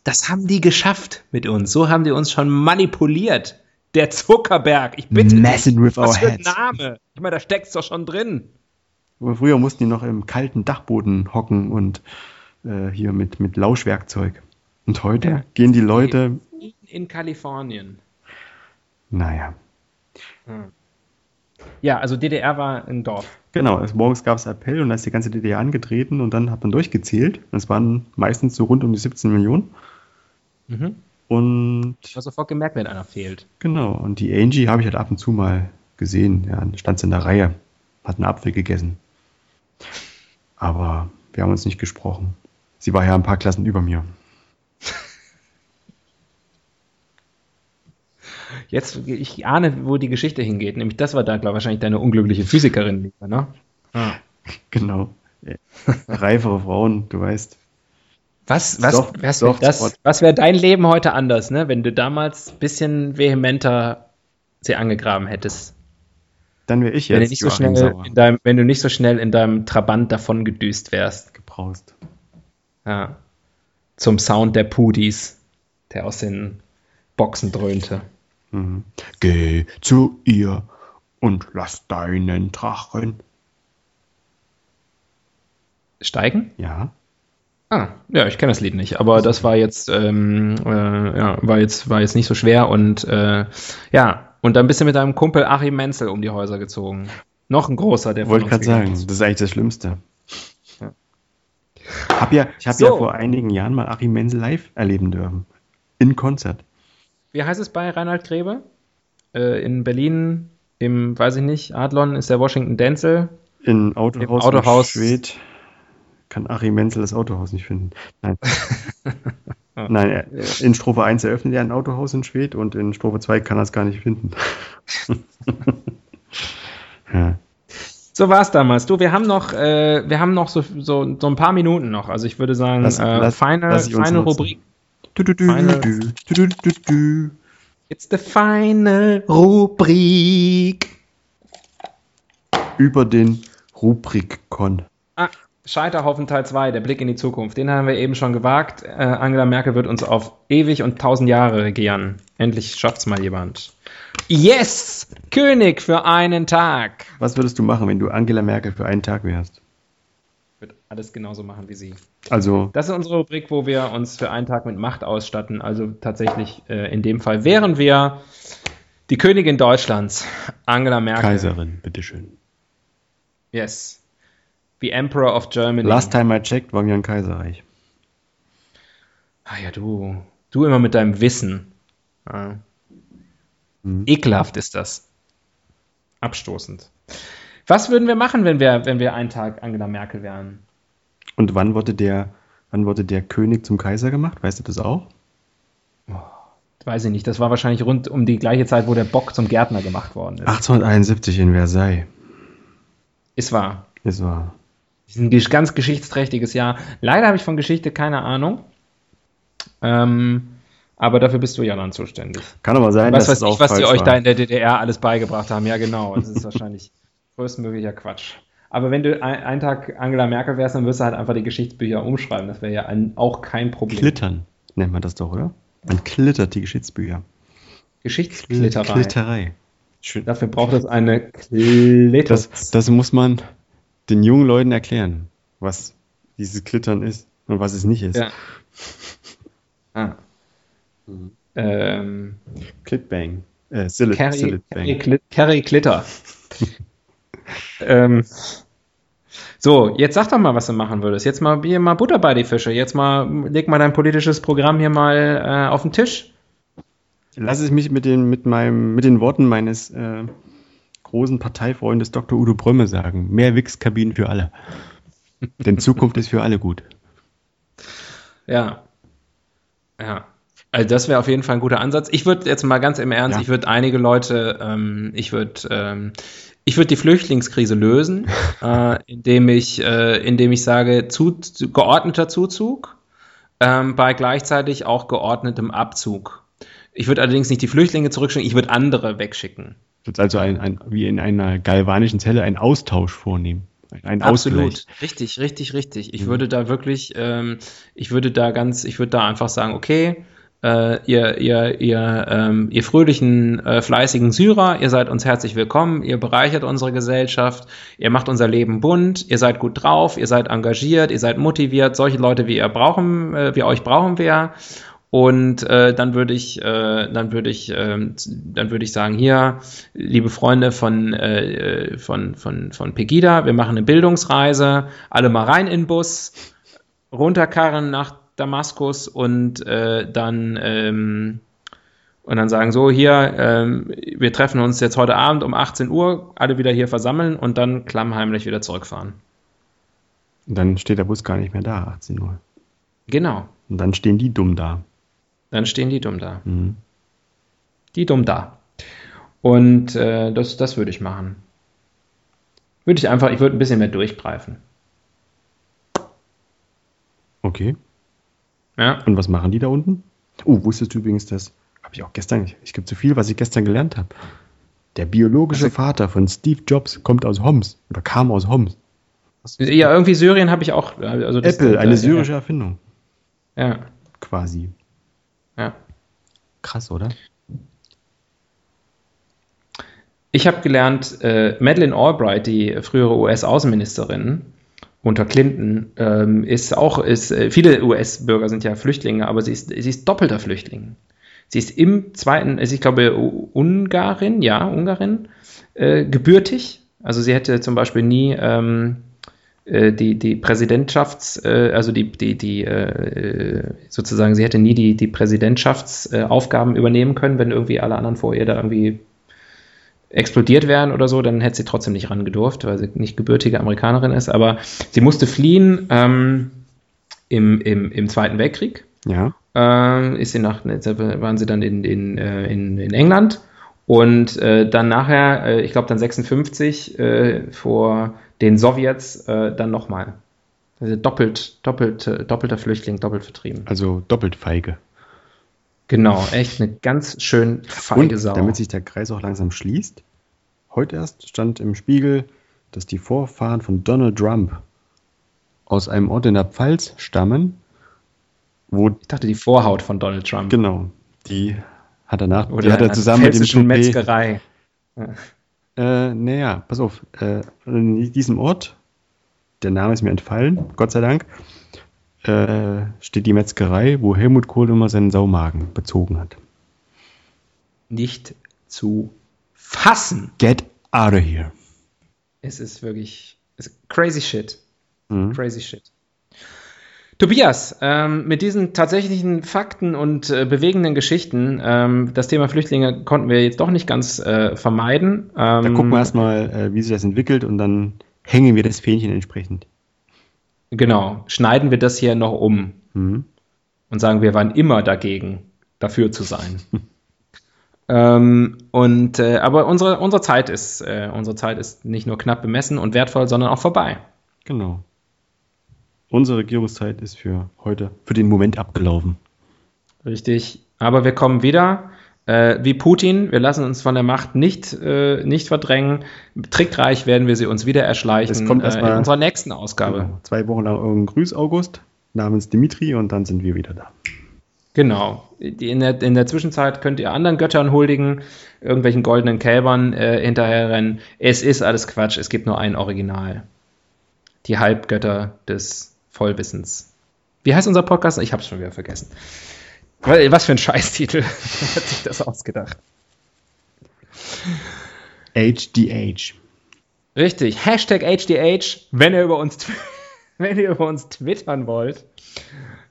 Das haben die geschafft mit uns. So haben die uns schon manipuliert. Der Zuckerberg. Ich bitte. Messing with our Was für ein. Name. Ich meine, da steckt's doch schon drin. Früher mussten die noch im kalten Dachboden hocken und äh, hier mit, mit Lauschwerkzeug. Und heute Ja. gehen die Leute, In, in Kalifornien. naja. Ja, also DDR war ein Dorf. Genau, es, morgens gab es Appell und da ist die ganze DDR angetreten und dann hat man durchgezählt. Es waren meistens so rund um die 17 Millionen. Mhm. Und Ich habe sofort gemerkt, wenn einer fehlt. genau, und die Angie habe ich halt ab und zu mal gesehen. Ja, stand in der Reihe, hat einen Apfel gegessen. Aber wir haben uns nicht gesprochen. Sie war ja ein paar Klassen über mir. Jetzt, ich ahne, wo die Geschichte hingeht. Nämlich, das war da, glaube ich, wahrscheinlich deine unglückliche Physikerin, lieber, ne? Genau. Reifere Frauen, du weißt. Was, was, Soft- was Soft das, was wäre dein Leben heute anders, ne? Wenn du damals ein bisschen vehementer sie angegraben hättest. Dann wäre ich Wenn du, jetzt nicht so Joachim schnell Sauer. in deinem, wenn du nicht so schnell in deinem Trabant davon gedüst wärst. gebraust. Ja. Zum Sound der Pudis, der aus den Boxen dröhnte. Mhm. Geh zu ihr und lass deinen Drachen. Steigen? Ja. Ah, ja, ich kenne das Lied nicht, aber das war jetzt, ähm, äh, ja, war jetzt, war jetzt nicht so schwer und äh, ja, und dann bist du mit deinem Kumpel Achim Menzel um die Häuser gezogen. Noch ein großer, der Wollte gerade sagen, ist. das ist eigentlich das Schlimmste. Ja. Hab ja, ich habe So. ja vor einigen Jahren mal Achim Menzel live erleben dürfen. In Konzert. Wie heißt es bei Reinhard Grebe? Äh, in Berlin, im, weiß ich nicht, Adlon ist der Washington Denzel. In Autohaus, Im Autohaus. in Schwedt kann Achim Menzel das Autohaus nicht finden. Nein. Nein, in Strophe 1 eröffnet er ein Autohaus in Schwedt und in Strophe 2 kann er es gar nicht finden. ja. So war es damals. Du, wir haben noch, äh, wir haben noch so, so, so ein paar Minuten noch. Also ich würde sagen, Lass- äh, lass- feine, lass feine. Rubrik. Du, du, du. It's the final Rubrik. Über den Rubrikon. Ah, Scheiterhaufen Teil 2, der Blick in die Zukunft. Den haben wir eben schon gewagt. Äh, Angela Merkel wird uns auf ewig und tausend Jahre regieren. Endlich schafft's mal jemand. Yes! König für einen Tag. Was würdest du machen, wenn du Angela Merkel für einen Tag wärst? Alles genauso machen wie sie. Also, Das ist unsere Rubrik, wo wir uns für einen Tag mit Macht ausstatten. Also tatsächlich äh, in dem Fall wären wir die Königin Deutschlands, Angela Merkel. Kaiserin, bitteschön. Yes. The Emperor of Germany. Last time I checked, waren wir ein Kaiserreich. Ah ja, du. Du immer mit deinem Wissen. Ja. Mhm. Ekelhaft ist das. Abstoßend. Was würden wir machen, wenn wir, wenn wir einen Tag Angela Merkel wären? Und wann wurde der, wann wurde der König zum Kaiser gemacht? Weißt du das auch? Weiß ich nicht. Das war wahrscheinlich rund um die gleiche Zeit, wo der Bock zum Gärtner gemacht worden ist. 1871 in Versailles. Ist wahr. Es war. Das ist ein ganz geschichtsträchtiges Jahr. Leider habe ich von Geschichte keine Ahnung. Ähm, aber dafür bist du ja dann zuständig. Kann aber sein, Was dass weiß es auch ich, was die euch war. da in der DDR alles beigebracht haben. Ja, genau. Das ist wahrscheinlich größtmöglicher Quatsch. Aber wenn du ein, einen Tag Angela Merkel wärst, dann wirst du halt einfach die Geschichtsbücher umschreiben. Das wäre ja ein, auch kein Problem. Klittern nennt man das doch, oder? Man klittert die Geschichtsbücher. Geschichtsklitterei. Klitterei. Schön. Dafür braucht es eine Klitter. Das, das muss man den jungen Leuten erklären, was dieses Klittern ist und was es nicht ist. Ja. Ah. Ähm, Clitbang. Äh, Sillet, Carrie, Sillet Carrie, Bang. Ähm, so, jetzt sag doch mal, was du machen würdest. Jetzt mal hier mal Butter bei die Fische. Jetzt mal leg mal dein politisches Programm hier mal äh, auf den Tisch. Lass es mich mit den, mit meinem, mit den Worten meines äh, großen Parteifreundes Dr. Udo Brömme sagen. Mehr Wix-Kabinen für alle. Denn Zukunft ist für alle gut. Ja. Ja. Also das wäre auf jeden Fall ein guter Ansatz. Ich würde jetzt mal ganz im Ernst, Ja. ich würde einige Leute, ähm, ich würde, ähm, ich würde die Flüchtlingskrise lösen, äh, indem ich, äh, indem ich sage, zu, zu, geordneter Zuzug ähm, bei gleichzeitig auch geordnetem Abzug. Ich würde allerdings nicht die Flüchtlinge zurückschicken, ich würde andere wegschicken. Wird also ein, ein, wie in einer galvanischen Zelle einen Austausch vornehmen. Ein Absolut, Ausgleich. richtig, richtig, richtig. Ich Mhm. würde da wirklich, ähm, ich würde da ganz, ich würde da einfach sagen, okay, äh, ihr, ihr, ihr, ähm, ihr fröhlichen, äh, fleißigen Syrer, ihr seid uns herzlich willkommen, ihr bereichert unsere Gesellschaft, ihr macht unser Leben bunt, ihr seid gut drauf, ihr seid engagiert, ihr seid motiviert, solche Leute wie ihr brauchen, äh, wie euch brauchen wir. Und äh, dann würde ich, äh, dann würde ich, ähm, dann würde ich sagen, hier, liebe Freunde von äh, äh, von von von Pegida, wir machen eine Bildungsreise, alle mal rein in den Bus, runterkarren nach Damaskus und äh, dann ähm, und dann sagen so hier, ähm, wir treffen uns jetzt heute Abend um 18 Uhr, alle wieder hier versammeln und dann klammheimlich wieder zurückfahren. Und dann steht der Bus gar nicht mehr da, 18 Uhr. Genau. Und dann stehen die dumm da. Dann stehen die dumm da. Mhm. Die dumm da. Und äh, das, das würde ich machen. Würde ich einfach, ich würde ein bisschen mehr durchgreifen. Okay. Ja. Und was machen die da unten? Oh, wusstest du übrigens das? Habe ich auch gestern, ich, es gibt so viel, was ich gestern gelernt habe. Der biologische Also- Vater von Steve Jobs kommt aus Homs oder kam aus Homs. Ja, irgendwie Syrien habe ich auch. Also Apple, eine äh, syrische Erfindung. Ja, Quasi. ja. Krass, oder? Ich habe gelernt, äh, Madeleine Albright, die frühere US-Außenministerin unter Clinton, ähm, ist auch, ist, äh, viele US-Bürger sind ja Flüchtlinge, aber sie ist, sie ist doppelter Flüchtling. Sie ist im zweiten, also ich glaube, Ungarin, ja, Ungarin, äh, gebürtig. Also sie hätte zum Beispiel nie ähm, äh, die, die Präsidentschafts, äh, also die, die, die äh, sozusagen, sie hätte nie die, die Präsidentschaftsaufgaben übernehmen können, wenn irgendwie alle anderen vor ihr da irgendwie explodiert wären oder so, dann hätte sie trotzdem nicht rangedurft, weil sie nicht gebürtige Amerikanerin ist. Aber sie musste fliehen ähm, im, im, im Zweiten Weltkrieg. Ja. Äh, ist sie nach, waren sie dann in, in, in, in England und äh, dann nachher, äh, ich glaube dann 56, äh, vor den Sowjets äh, dann nochmal. Also doppelt, doppelt, äh, doppelter Flüchtling, doppelt vertrieben. Also doppelt feige. Genau, echt eine ganz schön feige Und, Sau. damit sich der Kreis auch langsam schließt, heute erst stand im Spiegel, dass die Vorfahren von Donald Trump aus einem Ort in der Pfalz stammen, wo ich dachte, die Vorhaut von Donald Trump. genau, die hat er nach, Oder die hat er zusammen mit dem Toupet- Metzgerei. Äh, naja, pass auf. Äh, in diesem Ort, der Name ist mir entfallen, Gott sei Dank, äh, steht die Metzgerei, wo Helmut Kohl immer seinen Saumagen bezogen hat. Nicht zu fassen. Get out of here. Es ist wirklich es ist crazy shit. Mhm. Crazy shit. Tobias, ähm, mit diesen tatsächlichen Fakten und äh, bewegenden Geschichten, ähm, das Thema Flüchtlinge konnten wir jetzt doch nicht ganz äh, vermeiden. Ähm, Da gucken wir erstmal, äh, wie sich das entwickelt und dann hängen wir das Fähnchen entsprechend. Genau, schneiden wir das hier noch um Mhm. und sagen, wir waren immer dagegen, dafür zu sein. ähm, und äh, aber unsere, unsere Zeit ist äh, unsere Zeit ist nicht nur knapp bemessen und wertvoll, sondern auch vorbei. Genau. Unsere Regierungszeit ist für heute, für den Moment abgelaufen. Richtig. Aber wir kommen wieder. Äh, wie Putin, wir lassen uns von der Macht nicht, äh, nicht verdrängen. Trickreich werden wir sie uns wieder erschleichen Es kommt äh, erst in mal- unserer nächsten Ausgabe. Genau. Zwei Wochen lang irgendein Grüß August namens Dimitri und dann sind wir wieder da. Genau. In der, in der Zwischenzeit könnt ihr anderen Göttern huldigen, irgendwelchen goldenen Kälbern äh, hinterherrennen. Es ist alles Quatsch. Es gibt nur ein Original. Die Halbgötter des Vollwissens. Wie heißt unser Podcast? Ich habe es schon wieder vergessen. Was für ein Scheißtitel hat sich das ausgedacht? HDH. Richtig. Hashtag HDH, wenn ihr über uns, wenn ihr über uns twittern wollt.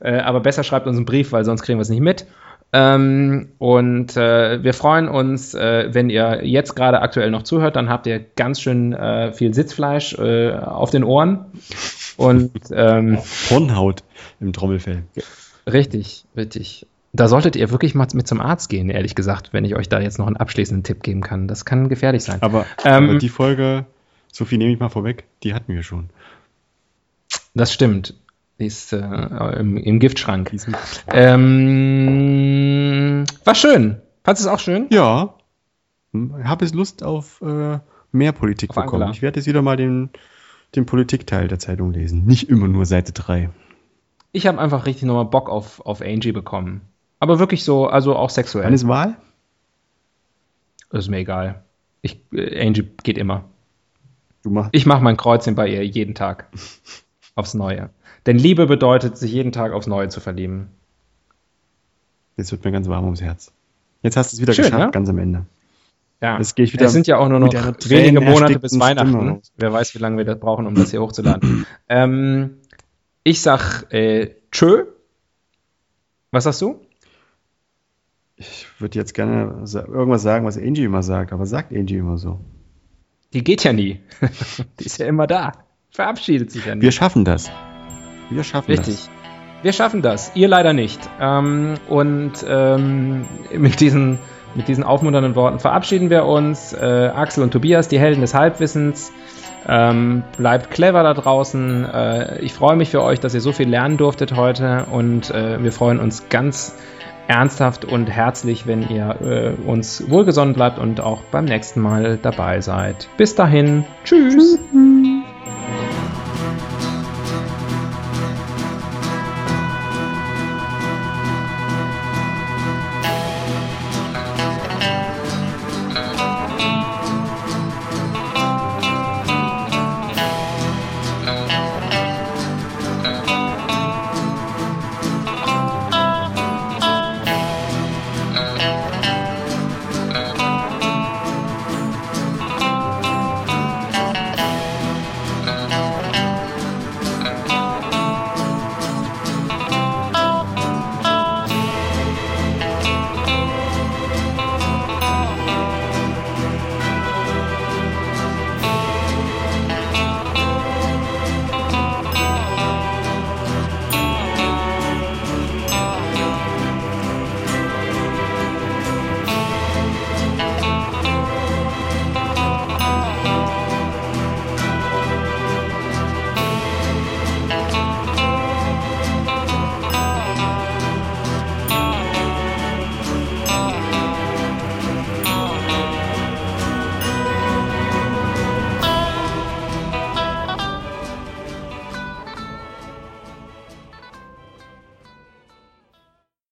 Äh, aber besser schreibt uns einen Brief, weil sonst kriegen wir es nicht mit. Ähm, und äh, wir freuen uns, äh, wenn ihr jetzt gerade aktuell noch zuhört, dann habt ihr ganz schön äh, viel Sitzfleisch äh, auf den Ohren. Und ähm, Hornhaut im Trommelfell. richtig, richtig. Da solltet ihr wirklich mal mit zum Arzt gehen, ehrlich gesagt, wenn ich euch da jetzt noch einen abschließenden Tipp geben kann. Das kann gefährlich sein. Aber, Ähm, aber die Folge, so viel nehme ich mal vorweg, die hatten wir schon. Das stimmt. Die ist äh, im, im Giftschrank. Ähm, war schön. Fandest du es auch schön? Ja. Habe es Lust auf äh, mehr Politik Auf bekommen. Angela. Ich werde jetzt wieder mal den, den Politikteil der Zeitung lesen. Nicht immer nur Seite 3. Ich habe einfach richtig nochmal Bock auf, auf Angie bekommen. Aber wirklich so, also auch sexuell. Wann ist Wahl? ist mir egal. Ich, äh, Angie geht immer. Du machst. Ich mache mein Kreuzchen bei ihr jeden Tag. Aufs Neue. Denn Liebe bedeutet, sich jeden Tag aufs Neue zu verlieben. Jetzt wird mir ganz warm ums Herz. Jetzt hast du es wieder Schön, geschafft, ne? ganz am Ende. Ja. Es sind ja auch nur noch wenige Monate bis Weihnachten. Wer weiß, wie lange wir das brauchen, um das hier hochzuladen. ähm, ich sag äh, tschö. Was sagst du? Ich würde jetzt gerne irgendwas sagen, was Angie immer sagt, aber sagt Angie immer so. Die geht ja nie. Die ist ja immer da. Verabschiedet sich ja nie. Wir schaffen das. Wir schaffen Richtig. das. Wir schaffen das. Ihr leider nicht. Ähm, und ähm, mit, diesen, mit diesen aufmunternden Worten verabschieden wir uns. Äh, Axel und Tobias, die Helden des Halbwissens. Ähm, bleibt clever da draußen. Äh, ich freue mich für euch, dass ihr so viel lernen durftet heute. Und äh, wir freuen uns ganz ernsthaft und herzlich, wenn ihr äh, uns wohlgesonnen bleibt und auch beim nächsten Mal dabei seid. Bis dahin. Tschüss. Tschüss.